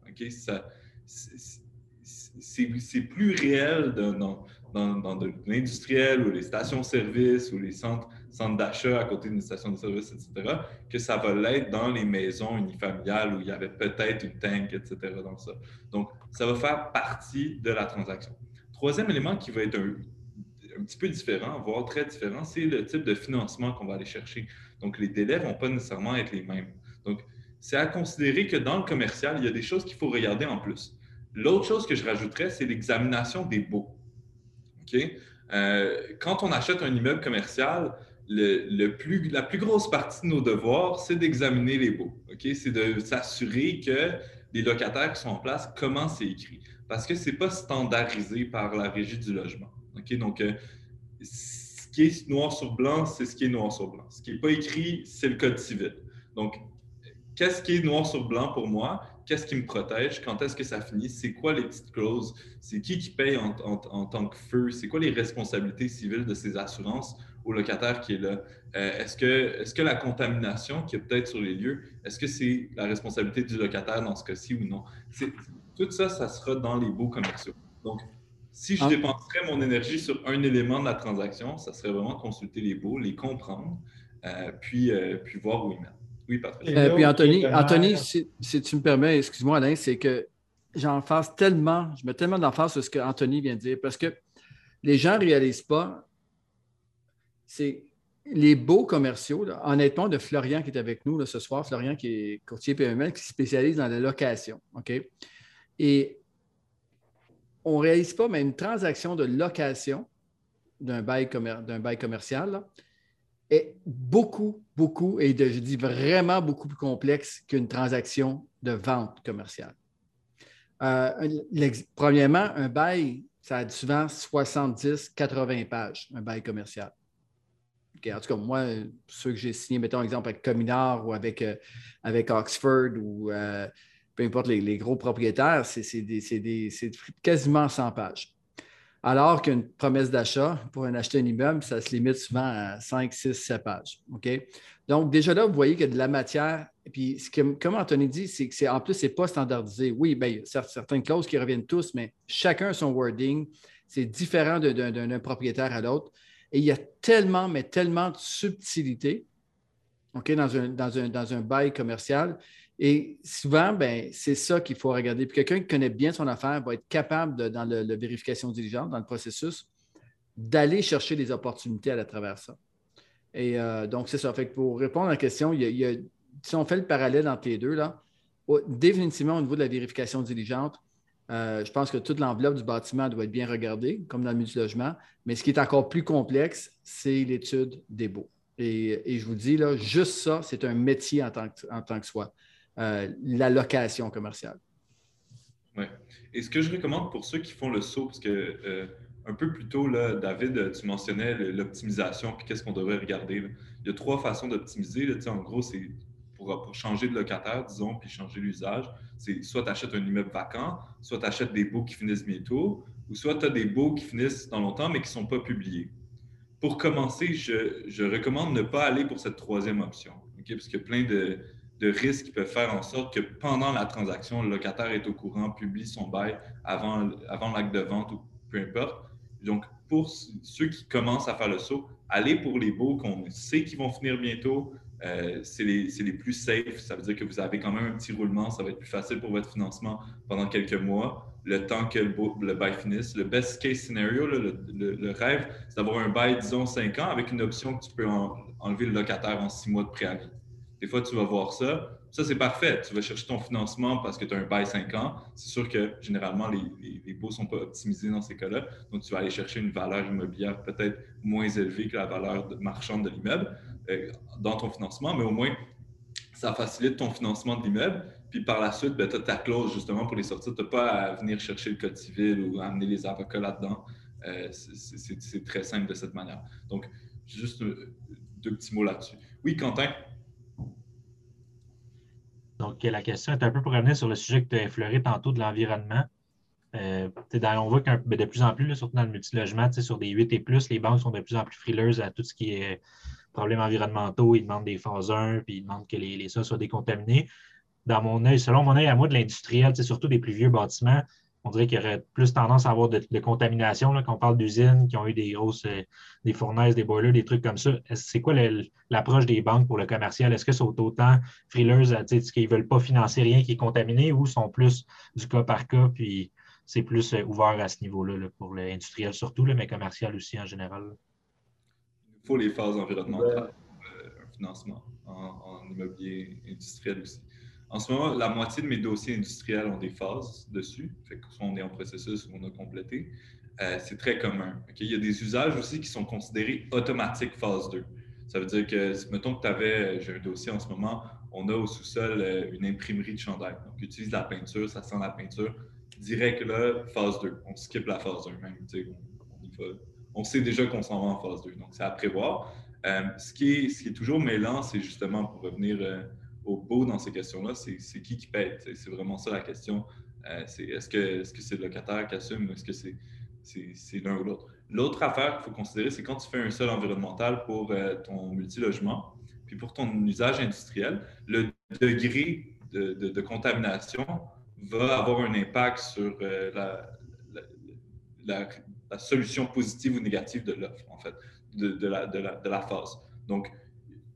c'est plus réel dans, dans, de l'industriel ou les stations-service ou les centres, centres d'achat à côté d'une station de service, etc., que ça va l'être dans les maisons unifamiliales où il y avait peut-être une tank, etc. dans ça. Donc, ça va faire partie de la transaction. Troisième élément qui va être un, un petit peu différent, voire très différent, c'est le type de financement qu'on va aller chercher. Donc, les délais ne vont pas nécessairement être les mêmes. Donc, c'est à considérer que dans le commercial, il y a des choses qu'il faut regarder en plus. L'autre chose que je rajouterais, c'est l'examination des baux. Euh, quand on achète un immeuble commercial, la plus grosse partie de nos devoirs, c'est d'examiner les baux. C'est de s'assurer que les locataires qui sont en place, comment c'est écrit. Parce que ce n'est pas standardisé par la régie du logement. Donc, euh, ce qui est noir sur blanc, c'est ce qui est noir sur blanc. Ce qui n'est pas écrit, c'est le code civil. Donc, qu'est-ce qui est noir sur blanc pour moi? Qu'est-ce qui me protège, quand est-ce que ça finit, c'est quoi les petites clauses, c'est qui qui paye en, tant que feu, c'est quoi les responsabilités civiles de ces assurances au locataire qui est là? Euh, est-ce, que, est que la contamination qui est peut-être sur les lieux, est-ce que c'est la responsabilité du locataire dans ce cas-ci ou non? tout ça, ça sera dans les baux commerciaux. Donc, si je ah. dépenserais mon énergie sur un élément de la transaction, ça serait vraiment consulter les baux, les comprendre, euh, puis, euh, puis voir où ils mettent. Oui, Patrick. Euh, puis Anthony, Anthony si, tu me permets, excuse-moi Alain, c'est que j'en fasse tellement, je mets tellement d'emphase sur ce que Anthony vient de dire, parce que les gens ne réalisent pas, c'est les beaux commerciaux, honnêtement, de Florian qui est avec nous ce soir, Florian qui est courtier PML, qui se spécialise dans la location. OK? Et on ne réalise pas, mais une transaction de location d'un bail, bail commercial, est beaucoup, beaucoup, et je dis vraiment beaucoup plus complexe qu'une transaction de vente commerciale. Euh, premièrement, un bail, ça a souvent 70, 80 pages, un bail commercial. En tout cas, moi, ceux que j'ai signés, mettons exemple avec Cominard ou avec, euh, avec Oxford ou euh, peu importe les, gros propriétaires, c'est quasiment 100 pages. Alors qu'une promesse d'achat pour un acheter un immeuble, ça se limite souvent à 5, 6, 7 pages. Donc, déjà là, vous voyez qu'il y a de la matière. Puis, ce que, comme Anthony dit, c'est que en plus, ce n'est pas standardisé. Oui, bien, il y a certaines clauses qui reviennent tous, mais chacun son wording. C'est différent d'un propriétaire à l'autre. Et il y a tellement, mais tellement de subtilité dans, un, dans, un, bail commercial. Et souvent, ben, c'est ça qu'il faut regarder. Puis quelqu'un qui connaît bien son affaire va être capable, dans la vérification diligente, dans le processus, d'aller chercher des opportunités à travers ça. Et euh, donc, c'est ça. Pour répondre à la question, si on fait le parallèle entre les deux, là, définitivement au niveau de la vérification diligente, euh, je pense que toute l'enveloppe du bâtiment doit être bien regardée, comme dans le multilogement. Mais ce qui est encore plus complexe, c'est l'étude des baux. Et, je vous dis, là, juste ça, c'est un métier en tant que soi, euh, la location commerciale. Oui. Et ce que je recommande pour ceux qui font le saut, parce que euh, un peu plus tôt, là, David, tu mentionnais l'optimisation, puis qu'est-ce qu'on devrait regarder. Il y a trois façons d'optimiser. En gros, c'est pour, changer de locataire, disons, puis changer l'usage, c'est soit tu achètes un immeuble vacant, soit tu achètes des baux qui finissent bientôt, ou soit tu as des baux qui finissent dans longtemps, mais qui ne sont pas publiés. Pour commencer, je, recommande ne pas aller pour cette troisième option, parce qu'il y a plein de, risques qui peuvent faire en sorte que pendant la transaction, le locataire est au courant, publie son bail avant, avant l'acte de vente ou peu importe. Donc, pour ceux qui commencent à faire le saut, allez pour les baux qu'on sait qu'ils vont finir bientôt, euh, c'est les, plus safe. Ça veut dire que vous avez quand même un petit roulement. Ça va être plus facile pour votre financement pendant quelques mois, le temps que le, bail finisse. Le best case scenario, le, rêve, c'est d'avoir un bail, disons, 5 ans avec une option que tu peux enlever le locataire en 6 mois de préavis. Des fois, tu vas voir ça. Ça, c'est parfait. Tu vas chercher ton financement parce que tu as un bail 5 ans. C'est sûr que généralement, les, les, baux ne sont pas optimisés dans ces cas-là. Donc, tu vas aller chercher une valeur immobilière peut-être moins élevée que la valeur marchande de l'immeuble. Euh, dans ton financement, mais au moins, ça facilite ton financement de l'immeuble. Puis par la suite, ben, tu as ta clause justement pour les sortir. Tu n'as pas à venir chercher le code civil ou amener les avocats là-dedans. Euh, c'est très simple de cette manière. Donc, juste deux petits mots là-dessus. Oui, Quentin? Donc, la question est un peu pour revenir sur le sujet que tu as effleuré tantôt de l'environnement. Euh, on voit que ben, de plus en plus, surtout dans le multilogement, sur des 8 et plus, les banques sont de plus en plus frileuses à tout ce qui est problèmes environnementaux, ils demandent des phases 1, puis ils demandent que les, les sols soient décontaminés. Dans mon œil, selon mon œil à moi, de l'industriel, surtout des plus vieux bâtiments, on dirait qu'il y aurait plus tendance à avoir de, contamination, quand on parle d'usines qui ont eu des grosses, euh, des fournaises, des boilers, des trucs comme ça. C'est quoi l'approche des banques pour le commercial? Est-ce que sont autant frileuses à dire qu'ils ne veulent pas financer rien qui est contaminé ou sont plus du cas par cas, puis c'est plus euh, ouvert à ce niveau-là pour l'industriel surtout, mais commercial aussi en général? faut les phases environnementales, euh, un financement en, immobilier industriel aussi. En ce moment, la moitié de mes dossiers industriels ont des phases dessus. Fait que soit on est en processus ou on a complété. Euh, c'est très commun. Il y a des usages aussi qui sont considérés automatiques phase 2. Ça veut dire que, mettons que tu avais, j'ai un dossier en ce moment, on a au sous-sol euh, une imprimerie de chandail. Donc, utilise la peinture, ça sent la peinture. Direct là, phase 2. On skip la phase 1 même. On, sait déjà qu'on s'en va en phase 2. Donc, c'est à prévoir. Euh, ce, qui est, toujours mêlant, c'est justement pour revenir euh, au beau dans ces questions-là, c'est qui qui paye. C'est vraiment ça la question. Euh, est-ce que c'est -ce le locataire qui assume ou est-ce que c'est l'un ou l'autre? L'autre affaire qu'il faut considérer, c'est quand tu fais un sol environnemental pour ton multilogement, puis pour ton usage industriel, le degré de, contamination va avoir un impact sur la, la, solution positive ou négative de l'offre, en fait, de, de, la, phase. Donc,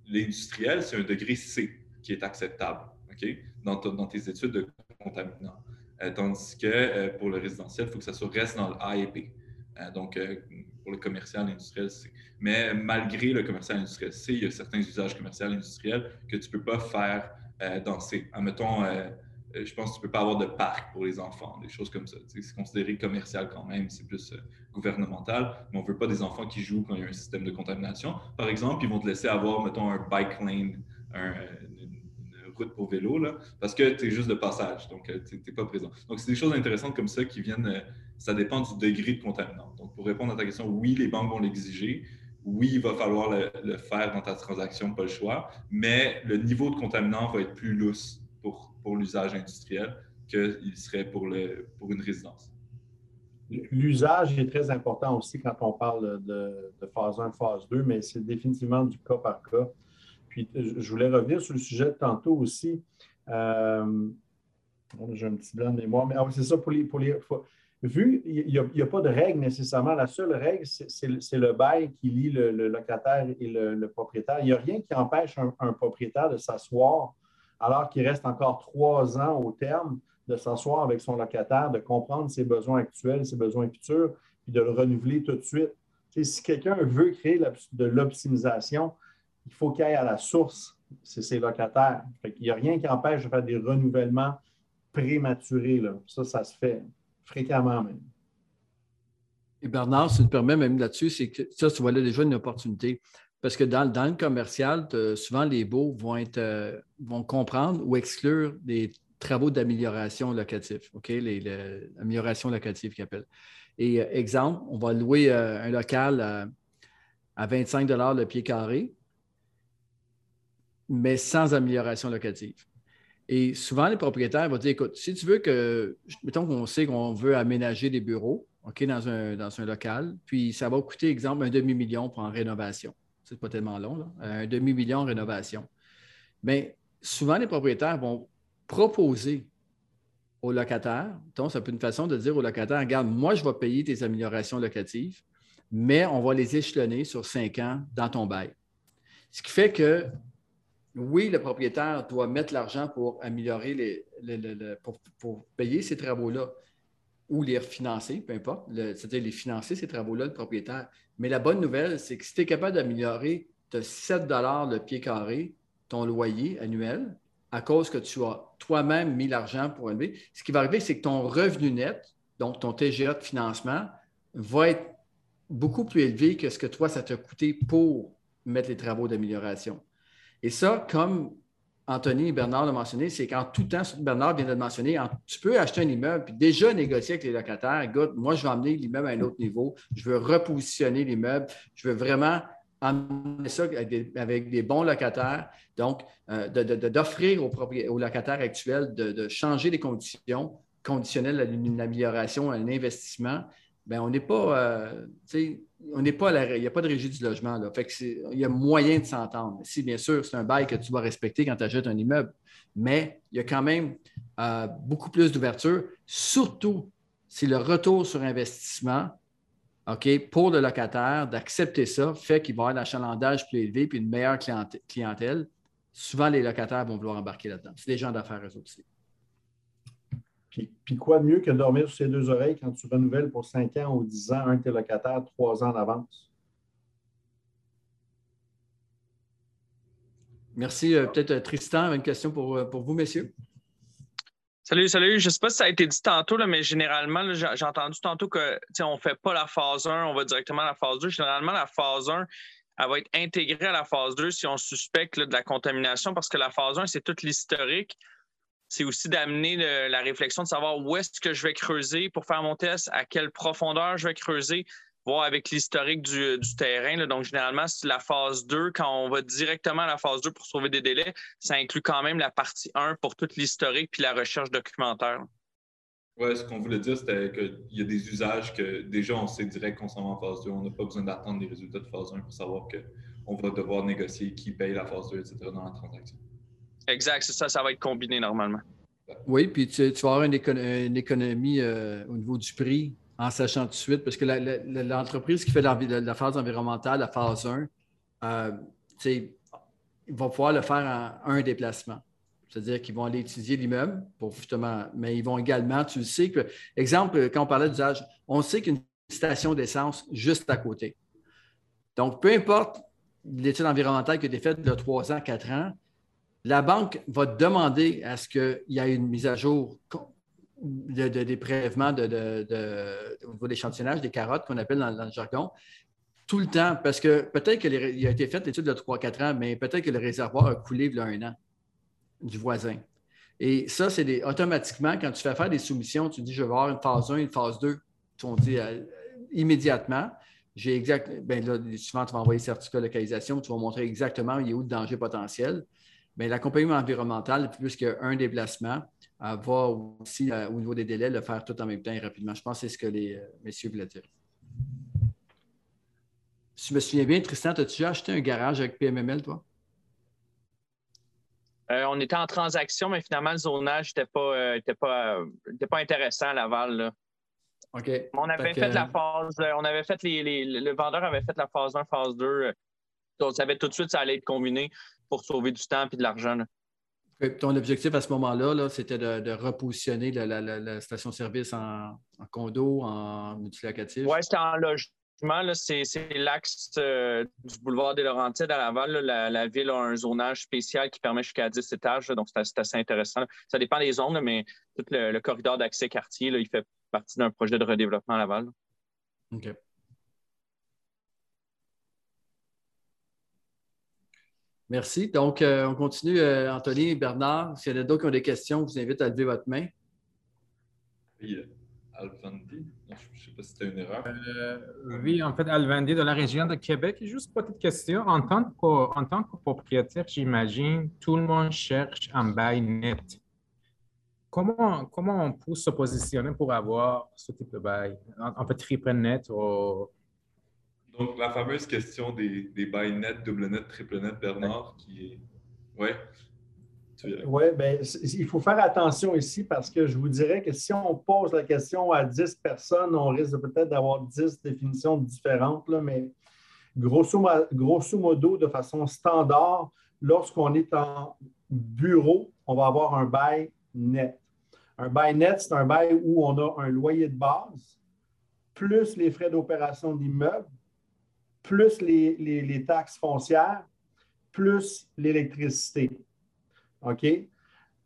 l'industriel, c'est un degré C qui est acceptable OK, dans, tes études de contaminants. Euh, tandis que euh, pour le résidentiel, il faut que ça reste dans le A et B. Euh, donc, pour le commercial industriel, C. Mais malgré le commercial industriel C, il y a certains usages commerciaux industriels que tu ne peux pas faire dans C. Admettons, je pense que tu ne peux pas avoir de parc pour les enfants, des choses comme ça. C'est considéré commercial quand même, c'est plus gouvernemental, mais on ne veut pas des enfants qui jouent quand il y a un système de contamination. Par exemple, ils vont te laisser avoir, mettons, un bike lane, une, pour vélo, parce que tu es juste de passage, donc euh, tu n'es pas présent. Donc, c'est des choses intéressantes comme ça qui viennent, ça dépend du degré de contaminant. Donc, pour répondre à ta question, oui, les banques vont l'exiger, oui, il va falloir le, faire dans ta transaction, pas le choix, mais le niveau de contaminant va être plus lousse pour, l'usage industriel qu'il serait pour, une résidence. L'usage est très important aussi quand on parle de, phase 1, phase 2, mais c'est définitivement du cas par cas. Puis, je voulais revenir sur le sujet de tantôt aussi. Euh, j'ai un petit blanc de mémoire, mais ah c'est ça pour les. Pour les vu il n'y a, pas de règle nécessairement, la seule règle, c'est le bail qui lie le, locataire et le, propriétaire. Il n'y a rien qui empêche un propriétaire de s'asseoir alors qu'il reste encore trois ans au terme de s'asseoir avec son locataire, de comprendre ses besoins actuels, ses besoins futurs, puis de le renouveler tout de suite. si quelqu'un veut créer de l'optimisation, il faut qu'il aille à la source, c'est ses locataires. il n'y a rien qui empêche de faire des renouvellements prématurés. Ça, ça se fait fréquemment même. Et Bernard, si tu me permets même là-dessus, c'est que ça, tu vois là déjà une opportunité. Parce que dans, le commercial, souvent les baux vont, être, euh, vont comprendre ou exclure des travaux d'amélioration locative, OK? L'amélioration locative qu'ils appellent. Et euh, exemple, on va louer euh, un local à, 25 le pied carré, mais sans amélioration locative. Et souvent, les propriétaires vont dire écoute, si tu veux que, mettons qu'on sait qu'on veut aménager des bureaux, OK, dans un, dans un local, puis ça va coûter, exemple, un demi-million pour en rénovation. C'est pas tellement long, un demi-million en rénovation. Mais souvent, les propriétaires vont proposer au locataire, donc ça peut être une façon de dire au locataire, regarde, moi, je vais payer tes améliorations locatives, mais on va les échelonner sur cinq ans dans ton bail. Ce qui fait que, oui, le propriétaire doit mettre l'argent pour améliorer les, pour, payer ces travaux-là ou les refinancer, peu importe, c'est-à-dire les financer, ces travaux-là, le propriétaire. Mais la bonne nouvelle, c'est que si tu es capable d'améliorer de 7 le pied carré ton loyer annuel, à cause que tu as toi-même mis l'argent pour élever. Ce qui va arriver, c'est que ton revenu net, donc ton TGA de financement, va être beaucoup plus élevé que ce que toi, ça t'a coûté pour mettre les travaux d'amélioration. Et ça, comme Anthony et Bernard l'ont mentionné, c'est qu'en tout temps, Bernard vient de le mentionner, tu peux acheter un immeuble puis déjà négocier avec les locataires. Moi, je vais emmener l'immeuble à un autre niveau. Je veux repositionner l'immeuble. Je veux vraiment amener ça avec des, bons locataires. Donc, euh, d'offrir aux, locataires actuels de, changer les conditions conditionnelles à une amélioration, à un investissement. Bien, on n'est pas, euh, on n'est pas il n'y a pas de régie du logement. Là. Fait il y a moyen de s'entendre. Si, bien sûr, c'est un bail que tu dois respecter quand tu achètes un immeuble, mais il y a quand même euh, beaucoup plus d'ouverture, surtout si le retour sur investissement OK, pour le locataire, d'accepter ça fait qu'il va avoir un achalandage plus élevé puis une meilleure clientèle. Souvent, les locataires vont vouloir embarquer là-dedans. C'est des gens d'affaires, eux aussi. Puis, quoi de mieux que de dormir sur ses deux oreilles quand tu renouvelles pour 5 ans ou 10 ans un de tes locataires, 3 ans d'avance? Merci. Euh, peut-être euh, Tristan, une question pour, euh, pour vous, messieurs. Salut, salut. Je ne sais pas si ça a été dit tantôt, là, mais généralement, j'ai entendu tantôt que on ne fait pas la phase 1, on va directement à la phase 2. Généralement, la phase 1, elle va être intégrée à la phase 2 si on suspecte de la contamination parce que la phase 1, c'est tout l'historique. C'est aussi d'amener la réflexion de savoir où est-ce que je vais creuser pour faire mon test, à quelle profondeur je vais creuser, voir avec l'historique du, terrain. Donc, généralement, la phase 2, quand on va directement à la phase 2 pour sauver des délais, ça inclut quand même la partie 1 pour toute l'historique puis la recherche documentaire. Oui, ce qu'on voulait dire, c'était qu'il y a des usages que déjà on sait direct qu'on s'en va en phase 2. On n'a pas besoin d'attendre les résultats de phase 1 pour savoir qu'on va devoir négocier qui paye la phase 2, etc. dans la transaction. Exact, c'est ça, ça va être combiné normalement. Oui, puis tu, vas avoir une, économie euh, au niveau du prix en sachant tout de suite, parce que l'entreprise qui fait la, phase environnementale, la phase 1, euh, va pouvoir le faire en un déplacement. C'est-à-dire qu'ils vont aller étudier l'immeuble pour justement, mais ils vont également, tu le sais que, exemple, quand on parlait d'usage, on sait qu'une station d'essence juste à côté. Donc, peu importe l'étude environnementale qui a été faite il a trois ans, quatre ans, la banque va demander à ce qu'il y ait une mise à jour de, des prélèvements de, au niveau d'échantillonnage des carottes qu'on appelle dans, le jargon, tout le temps, parce que peut-être qu'il a été fait l'étude de 3-4 ans, mais peut-être que le réservoir a coulé il y a un an du voisin. Et ça, c'est automatiquement, quand tu fais faire des soumissions, tu dis je vais avoir une phase 1, une phase 2, on dit immédiatement. j'ai exact. Ben là, souvent, tu vas envoyer certificat de localisation, tu vas montrer exactement il y a où le danger potentiel. Mais l'accompagnement environnemental, plus qu'un déplacement, va aussi, euh, au niveau des délais, le faire tout en même temps et rapidement. Je pense que c'est ce que les euh, messieurs voulaient dire. Si je me souviens bien, Tristan, as-tu acheté un garage avec PMML, toi? Euh, on était en transaction, mais finalement, le zonage n'était pas, pas, pas intéressant à Laval. OK. On avait fait, la phase, on avait fait les, le vendeur avait fait la phase 1, phase 2. On savait tout de suite que ça allait être combiné pour sauver du temps et de l'argent. Ton objectif à ce moment-là, c'était de, repositionner la, station-service en, condo, en multilocatif? Oui, c'était en logement. C'est l'axe euh, du boulevard des Laurentides à Laval. La, ville a un zonage spécial qui permet jusqu'à 10 étages, donc c'est assez intéressant. Ça dépend des zones, mais tout le, corridor d'accès quartier, il fait partie d'un projet de redéveloppement à Laval. OK. Merci. Donc, euh, on continue. Euh, Anthony et Bernard, s'il y en a d'autres qui ont des questions, je vous invite à lever votre main. Oui, euh, Alvandi. je ne sais pas si c'était une erreur. oui, en fait, Alvandi de la région de Québec. Juste une petite question. En tant que, en tant que propriétaire, j'imagine, tout le monde cherche un bail net. Comment, comment on peut se positionner pour avoir ce type de bail? Un, peu triple net ou donc, la fameuse question des, des bails nets, double net, triple net, Bernard, qui est. Oui. Oui, bien, il faut faire attention ici parce que je vous dirais que si on pose la question à 10 personnes, on risque peut-être d'avoir 10 définitions différentes, là, mais grosso, grosso modo, de façon standard, lorsqu'on est en bureau, on va avoir un bail net. Un bail net, c'est un bail où on a un loyer de base, plus les frais d'opération d'immeuble, plus les, taxes foncières, plus l'électricité. OK?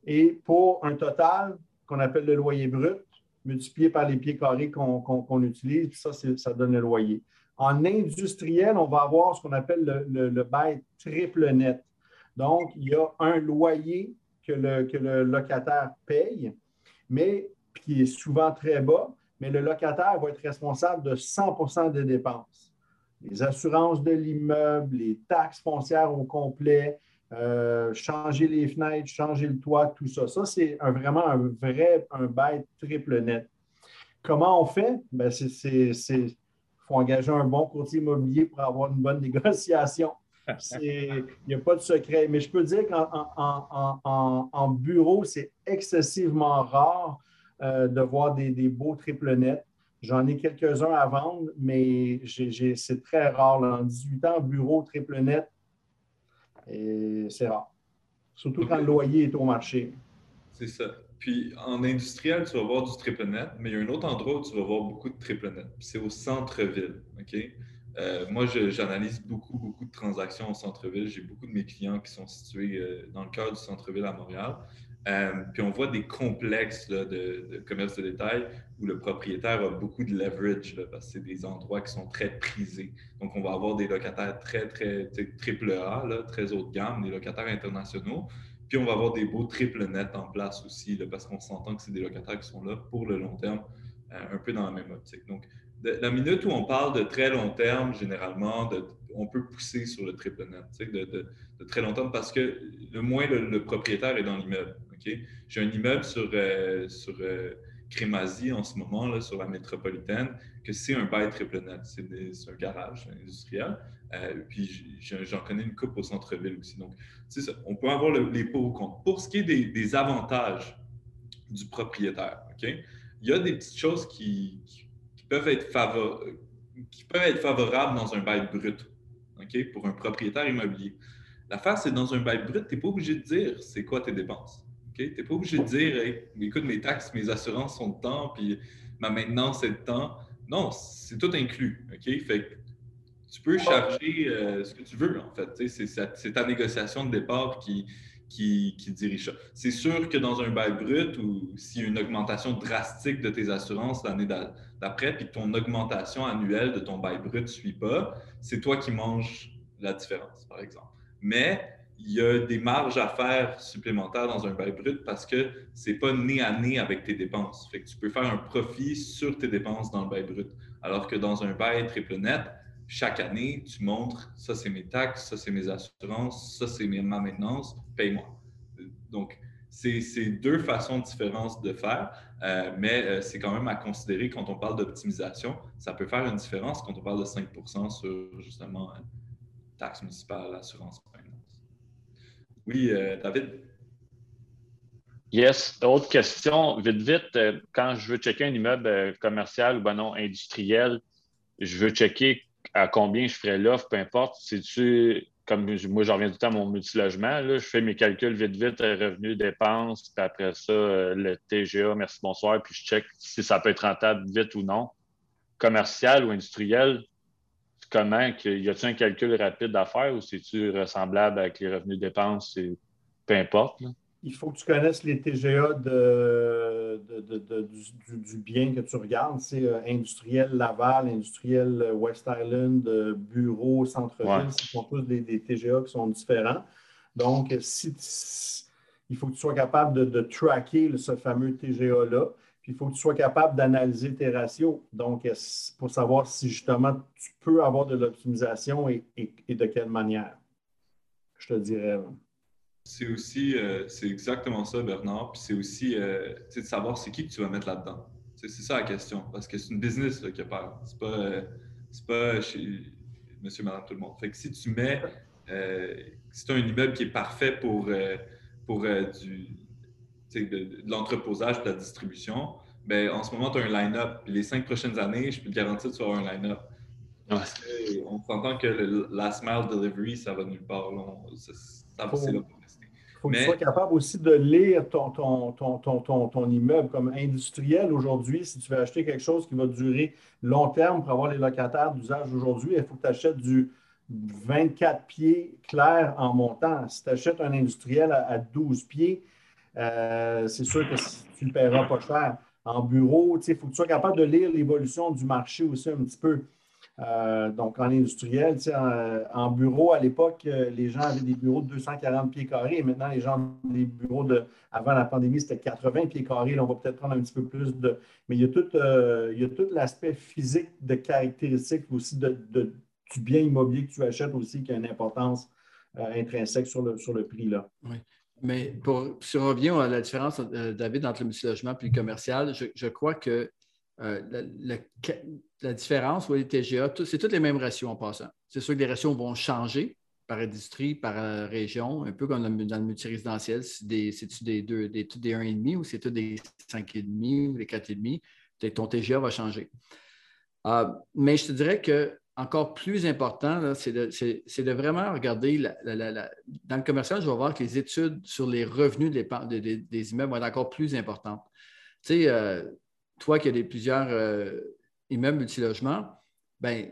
Et pour un total qu'on appelle le loyer brut, multiplié par les pieds carrés qu'on utilise, ça, donne le loyer. En industriel, on va avoir ce qu'on appelle le, bail triple net. Donc, il y a un loyer que le, que le locataire paye, mais qui est souvent très bas, mais le locataire va être responsable de 100% des dépenses les assurances de l'immeuble, les taxes foncières au complet, euh, changer les fenêtres, changer le toit, tout ça. Ça, c'est vraiment un vrai, un bail triple net. Comment on fait? Ben, il faut engager un bon courtier immobilier pour avoir une bonne *laughs* négociation. Il n'y a pas de secret. Mais je peux dire qu'en bureau, c'est excessivement rare euh, de voir des, des beaux triple nets. J'en ai quelques-uns à vendre, mais c'est très rare. En 18 ans, bureau triple net, c'est rare. Surtout quand le loyer est au marché. C'est ça. Puis en industriel, tu vas voir du triple net, mais il y a un autre endroit où tu vas voir beaucoup de triple net. C'est au centre-ville. OK? Euh, moi, j'analyse beaucoup, beaucoup de transactions au centre-ville. J'ai beaucoup de mes clients qui sont situés euh, dans le cœur du centre-ville à Montréal. Euh, puis on voit des complexes de, commerce de détail où le propriétaire a beaucoup de leverage parce que c'est des endroits qui sont très prisés. Donc, on va avoir des locataires très, très triple A, très haut de gamme, des locataires internationaux. Puis on va avoir des beaux triple net en place aussi parce qu'on s'entend que c'est des locataires qui sont là pour le long terme, euh, un peu dans la même optique. Donc, la minute où on parle de très long terme, généralement, on peut pousser sur le triple net, de, très long terme parce que le moins le propriétaire est dans l'immeuble. J'ai un immeuble sur, euh, sur euh, Crémazie en ce moment, sur la métropolitaine, que c'est un bail triple net. C'est un garage industriel. Euh, puis j'en connais une coupe au centre-ville aussi. Donc, ça, on peut avoir les pour ou contre. Pour ce qui est des, avantages du propriétaire, il y a des petites choses qui, peuvent, être qui peuvent être favorables dans un bail brut pour un propriétaire immobilier. L'affaire, c'est dans un bail brut, tu n'es pas obligé de dire c'est quoi tes dépenses. Tu n'es pas obligé de dire écoute, mes taxes, mes assurances sont de temps, puis ma maintenance est de temps. Non, c'est tout inclus. Fait tu peux charger euh, ce que tu veux, en fait. C'est ta négociation de départ qui, qui, dirige ça. C'est sûr que dans un bail brut ou s'il y a une augmentation drastique de tes assurances l'année d'après, puis que ton augmentation annuelle de ton bail brut ne suit pas, c'est toi qui manges la différence, par exemple. Mais il y a des marges à faire supplémentaires dans un bail brut parce que ce n'est pas nez à nez avec tes dépenses. Tu peux faire un profit sur tes dépenses dans le bail brut. Alors que dans un bail triple net, chaque année, tu montres ça, c'est mes taxes, ça, c'est mes assurances, ça, c'est ma maintenance, paye-moi. Donc, c'est deux façons différentes de faire, euh, mais euh, c'est quand même à considérer quand on parle d'optimisation. Ça peut faire une différence quand on parle de 5% sur justement taxes municipales, assurance, Oui, David? Yes. Autre question, vite, vite. Quand je veux checker un immeuble commercial ou ben non industriel, je veux checker à combien je ferais l'offre, peu importe. C'est-tu comme moi, j'en reviens tout temps à mon multilogement, là, je fais mes calculs vite, vite, euh, revenus, dépenses, puis après ça, euh, le TGA, merci, bonsoir, puis je check si ça peut être rentable vite ou non. Commercial ou industriel, comment, y a-t-il un calcul rapide à faire ou c'est-tu ressemblable avec les revenus dépenses, peu importe? il faut que tu connaisses les TGA de, du, bien que tu regardes. C'est euh, industriel Laval, industriel euh, West Island, euh, bureau, centre-ville. Ce sont tous des, TGA qui sont différents. Donc, si, il faut que tu sois capable de, tracker ce fameux TGA-là. Il faut que tu sois capable d'analyser tes ratios. Donc, pour savoir si justement tu peux avoir de l'optimisation et, de quelle manière? Je te dirais. C'est aussi, euh, c'est exactement ça, Bernard. Puis c'est aussi euh, de savoir c'est qui que tu vas mettre là-dedans. C'est ça la question. Parce que c'est une business qui peur. C'est pas, euh, pas chez monsieur, madame, tout le monde. Fait que si tu mets, si tu as un immeuble qui est parfait pour, pour du, de, de l'entreposage et de la distribution, ben, en ce moment, tu as un line-up. Les cinq prochaines années, je peux te garantir que tu vas avoir un line-up. On s'entend que le last mile delivery, ça va nulle part. Ça, ça, c'est là il faut que tu sois capable aussi de lire ton, ton, immeuble comme industriel aujourd'hui. Si tu veux acheter quelque chose qui va durer long terme pour avoir les locataires d'usage aujourd'hui, il faut que tu achètes du 24 pieds clair en montant. Si tu achètes un industriel à, 12 pieds, euh, c'est sûr que tu ne le paieras pas cher. En bureau, il faut que tu sois capable de lire l'évolution du marché aussi un petit peu. Euh, donc, en industriel, en, bureau, à l'époque, euh, les gens avaient des bureaux de 240 pieds carrés. Maintenant, les gens ont des bureaux de, avant la pandémie, c'était 80 pieds carrés. Là, on va peut-être prendre un petit peu plus de. Mais il y a tout, il y a tout l'aspect physique de caractéristiques aussi de, du bien immobilier que tu achètes aussi qui a une importance intrinsèque sur le, sur le prix. Là. Oui. Mais pour, si on revient à la différence, David, entre le multilogement et le commercial, je, crois que la différence, oui, les TGA, c'est tous les mêmes ratios en passant. C'est sûr que les ratios vont changer par industrie, par euh, région, un peu comme dans le multirésidentiel. C'est-tu des, des, des, des 1,5 ou c'est tout des 5,5 ou des 4,5? Peut-être ton TGA va changer. Euh, mais je te dirais que encore plus important, c'est de, vraiment regarder dans le commercial, je vais voir que les études sur les revenus des immeubles vont être encore plus importantes. Tu sais, euh, toi qui as des, plusieurs immeuble multilogement, ben,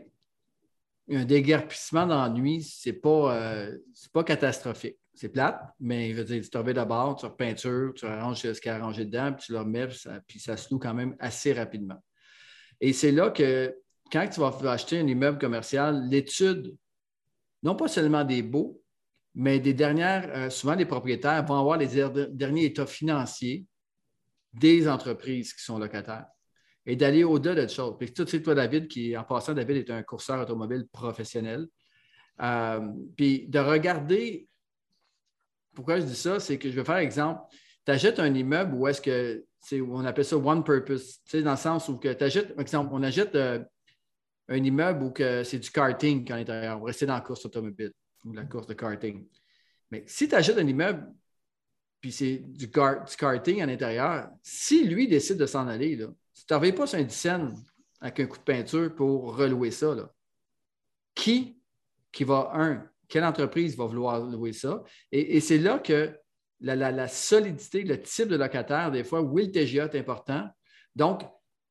un déguerpissement d'ennui, ce n'est pas, euh, pas catastrophique. C'est plate, mais je veux dire, tu te d'abord, tu repeinture, tu arranges ce qu'il y a arrangé dedans, puis tu le remets, puis ça, se loue quand même assez rapidement. Et c'est là que quand tu vas acheter un immeuble commercial, l'étude, non pas seulement des beaux, mais des dernières, euh, souvent les propriétaires vont avoir les derniers états financiers des entreprises qui sont locataires et d'aller au-delà de choses. Puis, tout, c'est toi, David, qui, en passant, David est un courseur automobile professionnel. Euh, puis, de regarder, pourquoi je dis ça, c'est que je vais faire exemple. Tu achètes un immeuble où est-ce que, on appelle ça one purpose, dans le sens où tu achètes, par exemple, on achète euh, un immeuble où c'est du karting quand l'intérieur. Rester dans la course automobile ou la course de karting. Mais si tu achètes un immeuble puis c'est du, du, karting à l'intérieur, si lui décide de s'en aller, là, tu ne pas sur un dizaine avec un coup de peinture pour relouer ça, qui, qui va, un, quelle entreprise va vouloir louer ça? Et, c'est là que la, solidité, le type de locataire, des fois, oui, le TGA est important. Donc,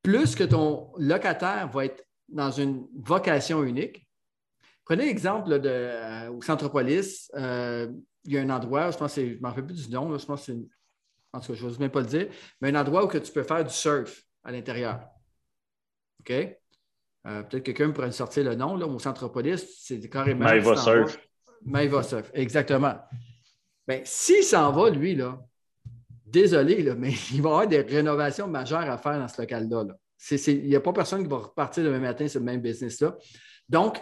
plus que ton locataire va être dans une vocation unique. Prenez l'exemple de, euh, au Centropolis, euh, il y a un endroit, je pense je ne m'en rappelle plus du nom, je pense que c'est, en tout cas, je n'ose même pas le dire, mais un endroit où que tu peux faire du surf à l'intérieur. OK? Euh, peut-être que quelqu'un pourrait sortir le nom, là, au Centropolis, c'est carrément. Maïva Surf. Maïva Surf, exactement. Bien, s'il s'en va, lui, là, désolé, là, mais *laughs* il va y avoir des rénovations majeures à faire dans ce local-là. Il n'y a pas personne qui va repartir demain matin sur le même business-là. Donc,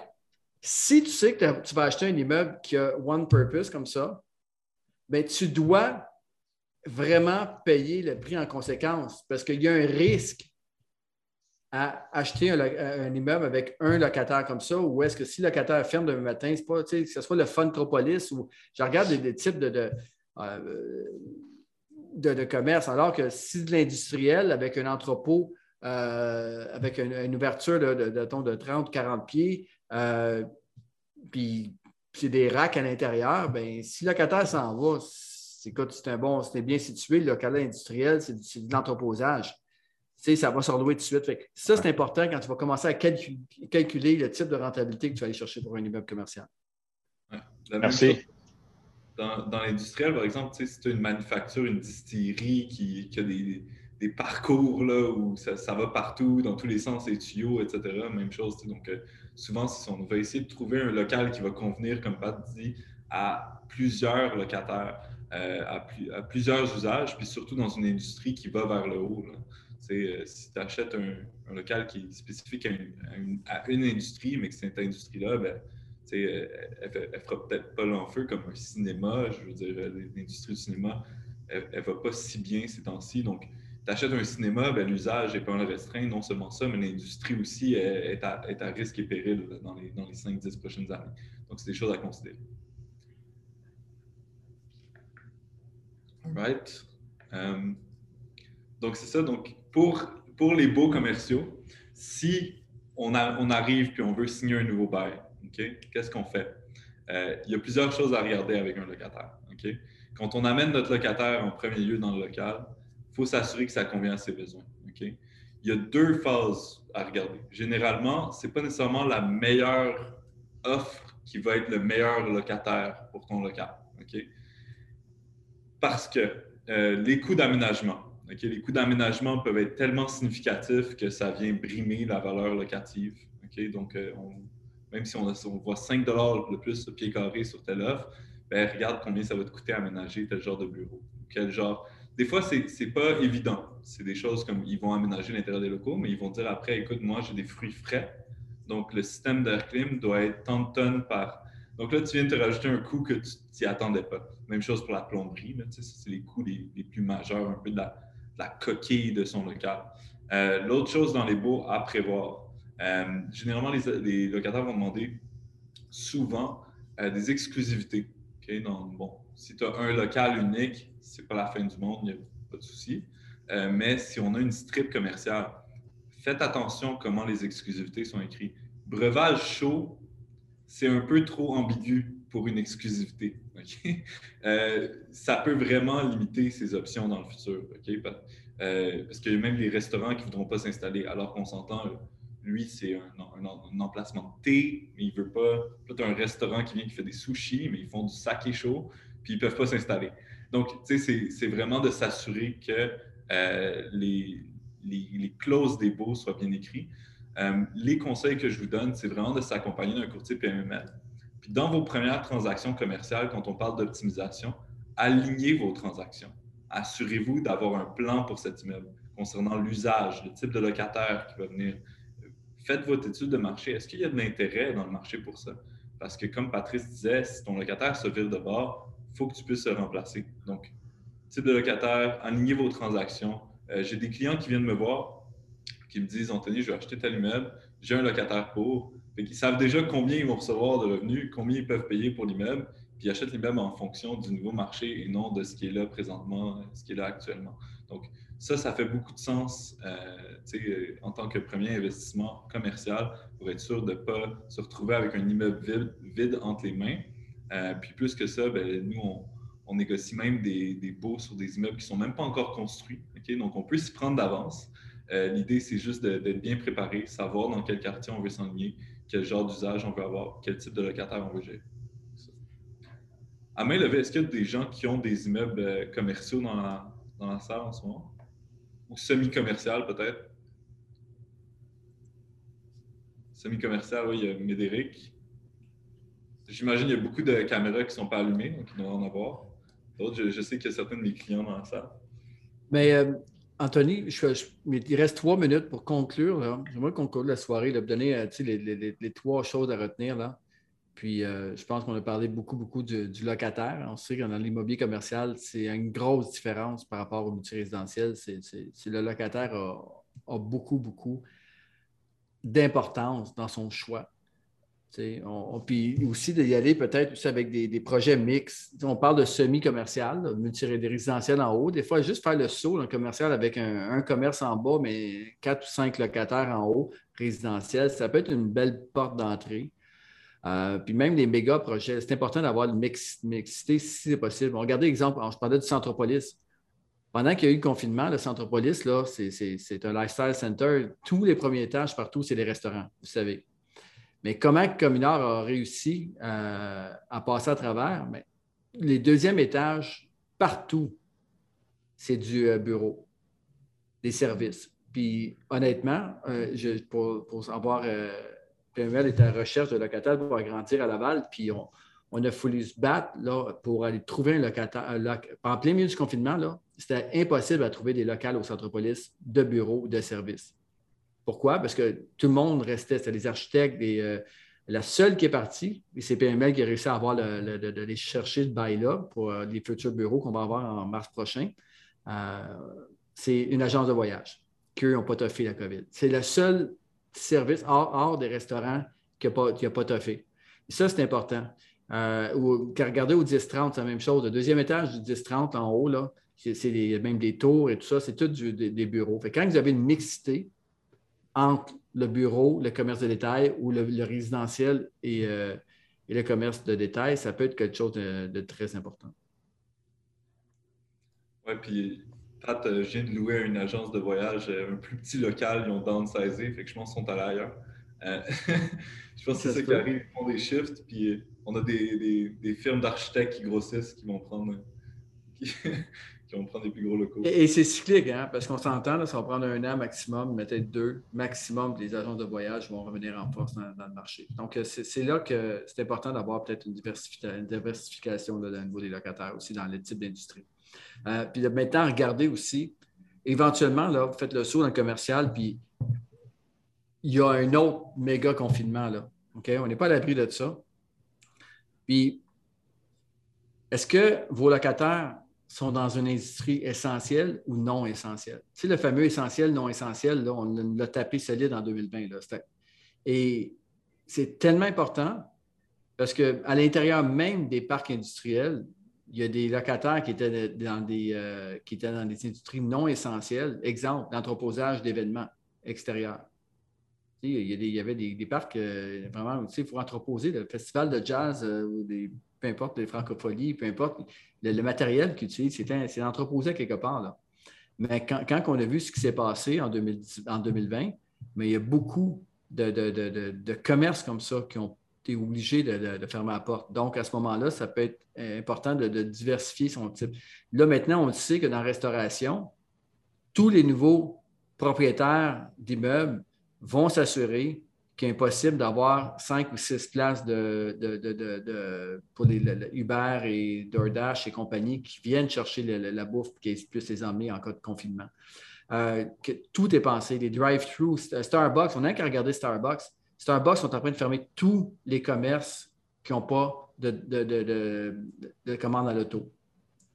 Si tu sais que tu vas acheter un immeuble qui a one purpose comme ça, ben, tu dois vraiment payer le prix en conséquence parce qu'il y a un risque à acheter un, immeuble avec un locataire comme ça, ou est-ce que si le locataire ferme demain matin, c'est pas, que ce soit le Funtropolis ou je regarde des, types de, euh, de, de, commerce, alors que si de l'industriel avec un entrepôt, euh, avec une, ouverture de, de, de 30, 40 pieds, euh, puis c'est des racks à l'intérieur, ben, si le locataire s'en va, c'est un bon, c'est bien situé, le locataire industriel, c'est de l'entreposage ça va s'enlouer tout de suite. ça, c'est important quand tu vas commencer à calculer le type de rentabilité que tu vas aller chercher pour un immeuble commercial. Merci. Dans, l'industriel, par exemple, si tu as une manufacture, une distillerie qui, a des, parcours là, où ça, va partout, dans tous les sens, les tuyaux, etc., même chose. Donc, euh, souvent, on va essayer de trouver un local qui va convenir, comme Pat dit, à plusieurs locataires, euh, à, plusieurs usages, puis surtout dans une industrie qui va vers le haut. Euh, si tu achètes un, local qui est spécifique à une, industrie, mais que cette industrie-là, ben, euh, elle ne fera peut-être pas l'enfeu comme un cinéma. Je veux dire, l'industrie du cinéma, elle ne va pas si bien ces temps-ci. Donc, tu achètes un cinéma, ben, l'usage n'est pas un restreint. Non seulement ça, mais l'industrie aussi est, à, risque et péril dans les, dans les 5-10 prochaines années. Donc, c'est des choses à considérer. All right. donc, c'est ça. Donc, pour, les beaux commerciaux, si on, arrive puis on veut signer un nouveau bail, qu'est-ce qu'on fait? Euh, il y a plusieurs choses à regarder avec un locataire. Quand on amène notre locataire en premier lieu dans le local, il faut s'assurer que ça convient à ses besoins. Il y a deux phases à regarder. Généralement, ce n'est pas nécessairement la meilleure offre qui va être le meilleur locataire pour ton local. Parce que euh, les coûts d'aménagement, les coûts d'aménagement peuvent être tellement significatifs que ça vient brimer la valeur locative. Donc, euh, même si on, voit 5 de plus le pied carré sur telle offre, ben, regarde combien ça va te coûter aménager tel genre de bureau. Quel genre. Des fois, ce n'est pas évident. C'est des choses comme ils vont aménager l'intérieur des locaux, mais ils vont dire après, écoute, moi, j'ai des fruits frais. Donc, le système d'air clim doit être tant de tonnes par. Donc là, tu viens de te rajouter un coût que tu n'y attendais pas. Même chose pour la plomberie. C'est les coûts les, plus majeurs un peu de la, coquille de son local. Euh, l'autre chose dans les baux à prévoir, euh, généralement, les, locataires vont demander souvent euh, des exclusivités. bon, si tu as un local unique, c'est pas la fin du monde, il n'y a pas de souci. mais si on a une strip commerciale, faites attention comment les exclusivités sont écrites. Breuvage chaud, c'est un peu trop ambigu pour une exclusivité. *laughs* Euh, ça peut vraiment limiter ses options dans le futur. Euh, parce que même les restaurants qui ne voudront pas s'installer, alors qu'on s'entend, lui, c'est un, emplacement de thé, mais il veut pas. Peut-être un restaurant qui vient qui fait des sushis, mais ils font du saké chaud, puis ils peuvent pas s'installer. Donc, c'est vraiment de s'assurer que euh, les, clauses des baux soient bien écrites. les conseils que je vous donne, c'est vraiment de s'accompagner d'un courtier PMML puis dans vos premières transactions commerciales, quand on parle d'optimisation, alignez vos transactions. Assurez-vous d'avoir un plan pour cet immeuble concernant l'usage, le type de locataire qui va venir. Faites votre étude de marché. Est-ce qu'il y a de l'intérêt dans le marché pour ça? Parce que comme Patrice disait, si ton locataire se vire de bord, il faut que tu puisses se remplacer. Donc, type de locataire, alignez vos transactions. Euh, j'ai des clients qui viennent me voir, qui me disent, Anthony, je vais acheter tel immeuble, j'ai un locataire pour, ils savent déjà combien ils vont recevoir de revenus, combien ils peuvent payer pour l'immeuble, puis ils achètent l'immeuble en fonction du nouveau marché et non de ce qui est là présentement, ce qui est là actuellement. Donc, ça, ça fait beaucoup de sens euh, en tant que premier investissement commercial pour être sûr de ne pas se retrouver avec un immeuble vide, entre les mains. Euh, puis plus que ça, ben, nous, on, négocie même des, des, baux sur des immeubles qui ne sont même pas encore construits. Donc, on peut s'y prendre d'avance. Euh, l'idée, c'est juste d'être bien préparé, savoir dans quel quartier on veut s'enligner, quel genre d'usage on veut avoir, quel type de locataire on veut gérer. À main levée, est-ce qu'il y a des gens qui ont des immeubles euh, commerciaux dans la, dans la salle en ce moment? Ou semi-commercial peut-être? Semi-commercial, oui, il y a Médéric. J'imagine qu'il y a beaucoup de caméras qui ne sont pas allumées, donc il doit en avoir. D'autres, je, sais qu'il y a certains de mes clients dans la salle. Mais euh, Anthony, il reste trois minutes pour conclure. J'aimerais conclure la soirée, de donner euh, les, trois choses à retenir. Là. Puis euh, je pense qu'on a parlé beaucoup, beaucoup du, locataire. On sait que dans l'immobilier commercial, c'est une grosse différence par rapport au multirésidentiel. C'est, le locataire a, beaucoup, beaucoup d'importance dans son choix. On, puis aussi d'y aller peut-être avec des, projets mixtes. on parle de semi-commercial, multirésidentiel en haut. Des fois, juste faire le saut dans commercial avec un, un, commerce en bas, mais quatre ou cinq locataires en haut, résidentiel, ça peut être une belle porte d'entrée. Euh, puis même les méga projets, c'est important d'avoir une mixité si c'est possible. Regardez l'exemple, je parlais du Centropolis. Pendant qu'il y a eu le confinement, le Centropolis, là, c'est un lifestyle center. Tous les premiers étages partout, c'est des restaurants, vous savez. Mais comment Communard a réussi euh, à passer à travers? Mais les deuxièmes étages, partout, c'est du euh, bureau, des services. Puis honnêtement, pour, pour, avoir PML est à recherche de locataires pour agrandir à Laval, puis on, a voulu se battre pour aller trouver un locataire. en plein milieu du confinement, c'était impossible à trouver des locales au Centropolis de bureaux, de services. Pourquoi? Parce que tout le monde restait, c'était les architectes, euh, la seule qui est partie, c'est PML qui a réussi à avoir le, de, les chercher ce bail-là pour euh, les futurs bureaux qu'on va avoir en mars prochain. Euh, c'est une agence de voyage qu'eux n'ont pas toffé la COVID. C'est la seule service hors, des restaurants qui n'a pas, pas toffé. Ça, c'est important. Regardez au 10-30, c'est la même chose. Le deuxième étage du 10-30 en haut, là, c'est même des tours et tout ça, c'est tout des, bureaux. Fait quand vous avez une mixité entre le bureau, le commerce de détail ou le, résidentiel euh, et, le commerce de détail, ça peut être quelque chose de, très important. Oui, puis Pat, euh, je viens de louer une agence de voyage, euh, un plus petit local, ils ont downsizé, fait que je pense qu'ils sont allés ailleurs. Euh, *laughs* je pense que c'est ça qui arrive, ils font des shifts, puis on a des, firmes d'architectes qui grossissent, qui vont prendre *laughs* qui, vont prendre des plus gros locaux. Et, c'est cyclique, hein, parce qu'on s'entend, ça va prendre un an maximum, peut-être deux maximum, les agences de voyage vont revenir en force dans, le marché. Donc, c'est là que c'est important d'avoir peut-être une, diversification là, au niveau des locataires aussi dans le type d'industrie. Euh, puis maintenant, regardez aussi, éventuellement, là, vous faites le saut dans le commercial, puis il y a un autre méga confinement. Là. On n'est pas à l'abri de ça. Puis, est-ce que vos locataires sont dans une industrie essentielle ou non essentielle? C'est le fameux essentiel, non essentiel, là, on l'a tapé solide en 2020. Là. Et c'est tellement important parce qu'à l'intérieur même des parcs industriels, il y a des locataires qui étaient dans des, euh, dans des industries non essentielles. Exemple, l'entreposage d'événements extérieurs. Il y, avait des, parcs euh, vraiment, il faut entreposer le festival de jazz euh, ou des, peu importe, les francophonies, peu importe, le, matériel qu'ils utilisent, c'est entreposé quelque part. Là. Mais quand, on a vu ce qui s'est passé en, 2020, mais il y a beaucoup de, de commerces comme ça qui ont tu es obligé de, fermer la porte. Donc, à ce moment-là, ça peut être important de, diversifier son type. Là, maintenant, on sait que dans la restauration, tous les nouveaux propriétaires d'immeubles vont s'assurer impossible d'avoir cinq ou six places de, pour les, Uber et DoorDash et compagnie qui viennent chercher la bouffe qui puissent les emmener en cas de confinement. Euh, tout est pensé, les drive-through, Starbucks, on n'a qu'à regarder Starbucks Starbucks sont en train de fermer tous les commerces qui n'ont pas de, de, commande à l'auto.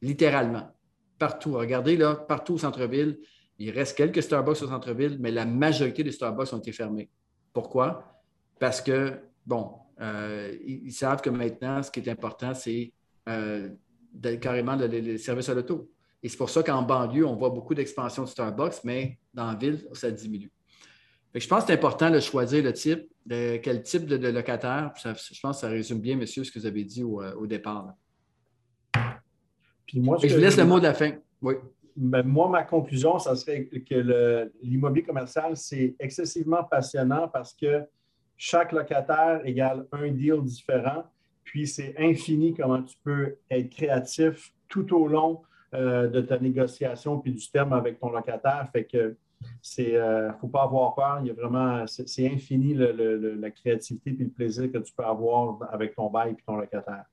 Littéralement. Partout. Regardez là, partout au centre-ville, il reste quelques Starbucks au centre-ville, mais la majorité des Starbucks ont été fermés. Pourquoi? Parce que, bon, euh, ils, savent que maintenant, ce qui est important, c'est euh, carrément les services à l'auto. Et c'est pour ça qu'en banlieue, on voit beaucoup d'expansion de Starbucks, mais dans la ville, ça diminue je pense que c'est important de choisir le type, de quel type de, locataire. je pense que ça résume bien, monsieur, ce que vous avez dit au, euh, départ. Puis moi, je vous laisse le mot de la fin. Oui. Ben, moi, ma conclusion, ça serait que l'immobilier commercial, c'est excessivement passionnant parce que chaque locataire égale un deal différent. Puis c'est infini comment tu peux être créatif tout au long euh, de ta négociation puis du terme avec ton locataire. Fait que ne euh, faut pas avoir peur. Il y a vraiment, c'est infini la créativité et le plaisir que tu peux avoir avec ton bail et ton locataire.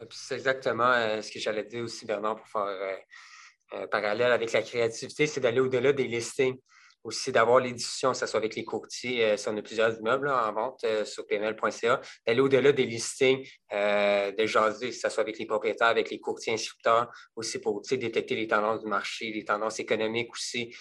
Euh, c'est exactement euh, ce que j'allais dire aussi, Bernard, pour faire un parallèle avec la créativité, c'est d'aller au-delà des listings. aussi d'avoir les discussions, que ce soit avec les courtiers, si on a plusieurs immeubles en vente sur pml.ca, d'aller au-delà des listings, de jaser, que ce soit avec les propriétaires, avec les courtiers instructeurs, aussi pour détecter les tendances du marché, les tendances économiques aussi,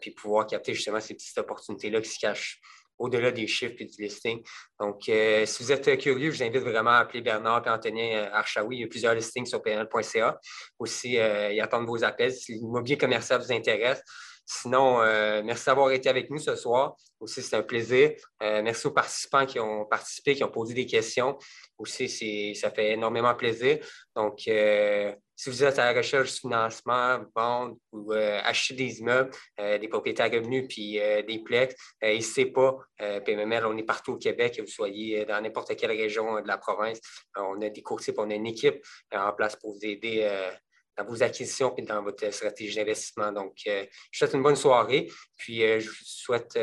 puis pouvoir capter justement ces petites opportunités-là qui se cachent au-delà des chiffres et du listing. Donc, euh, si vous êtes curieux, je vous invite vraiment à appeler Bernard et Anthony euh, Archaoui. Il y a plusieurs listings sur pnl.ca. Aussi, euh, ils attendent vos appels si l'immobilier commercial vous intéresse. Sinon, merci d'avoir été avec nous ce soir. Aussi, c'est un plaisir. merci aux participants qui ont participé, qui ont posé des questions. Aussi, ça fait énormément plaisir. Donc, si vous êtes à la recherche de financement, vendre ou euh, acheter des immeubles, euh, des propriétaires revenus puis euh, des plex, n'hésitez pas. PMML, on est partout au Québec, que vous soyez dans n'importe quelle région de la province. on a des courtiers, on a une équipe en place pour vous aider dans vos acquisitions et dans votre stratégie d'investissement. Donc, je vous souhaite une bonne soirée. Puis, je vous souhaite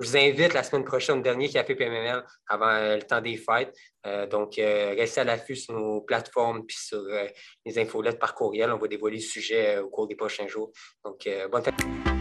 je vous invite la semaine prochaine au dernier Café PMML avant euh, le temps des fêtes. Euh, donc, euh, restez à l'affût sur nos plateformes puis sur les infolettes par courriel. On va dévoiler le sujet au cours des prochains jours. Donc, bonne fête.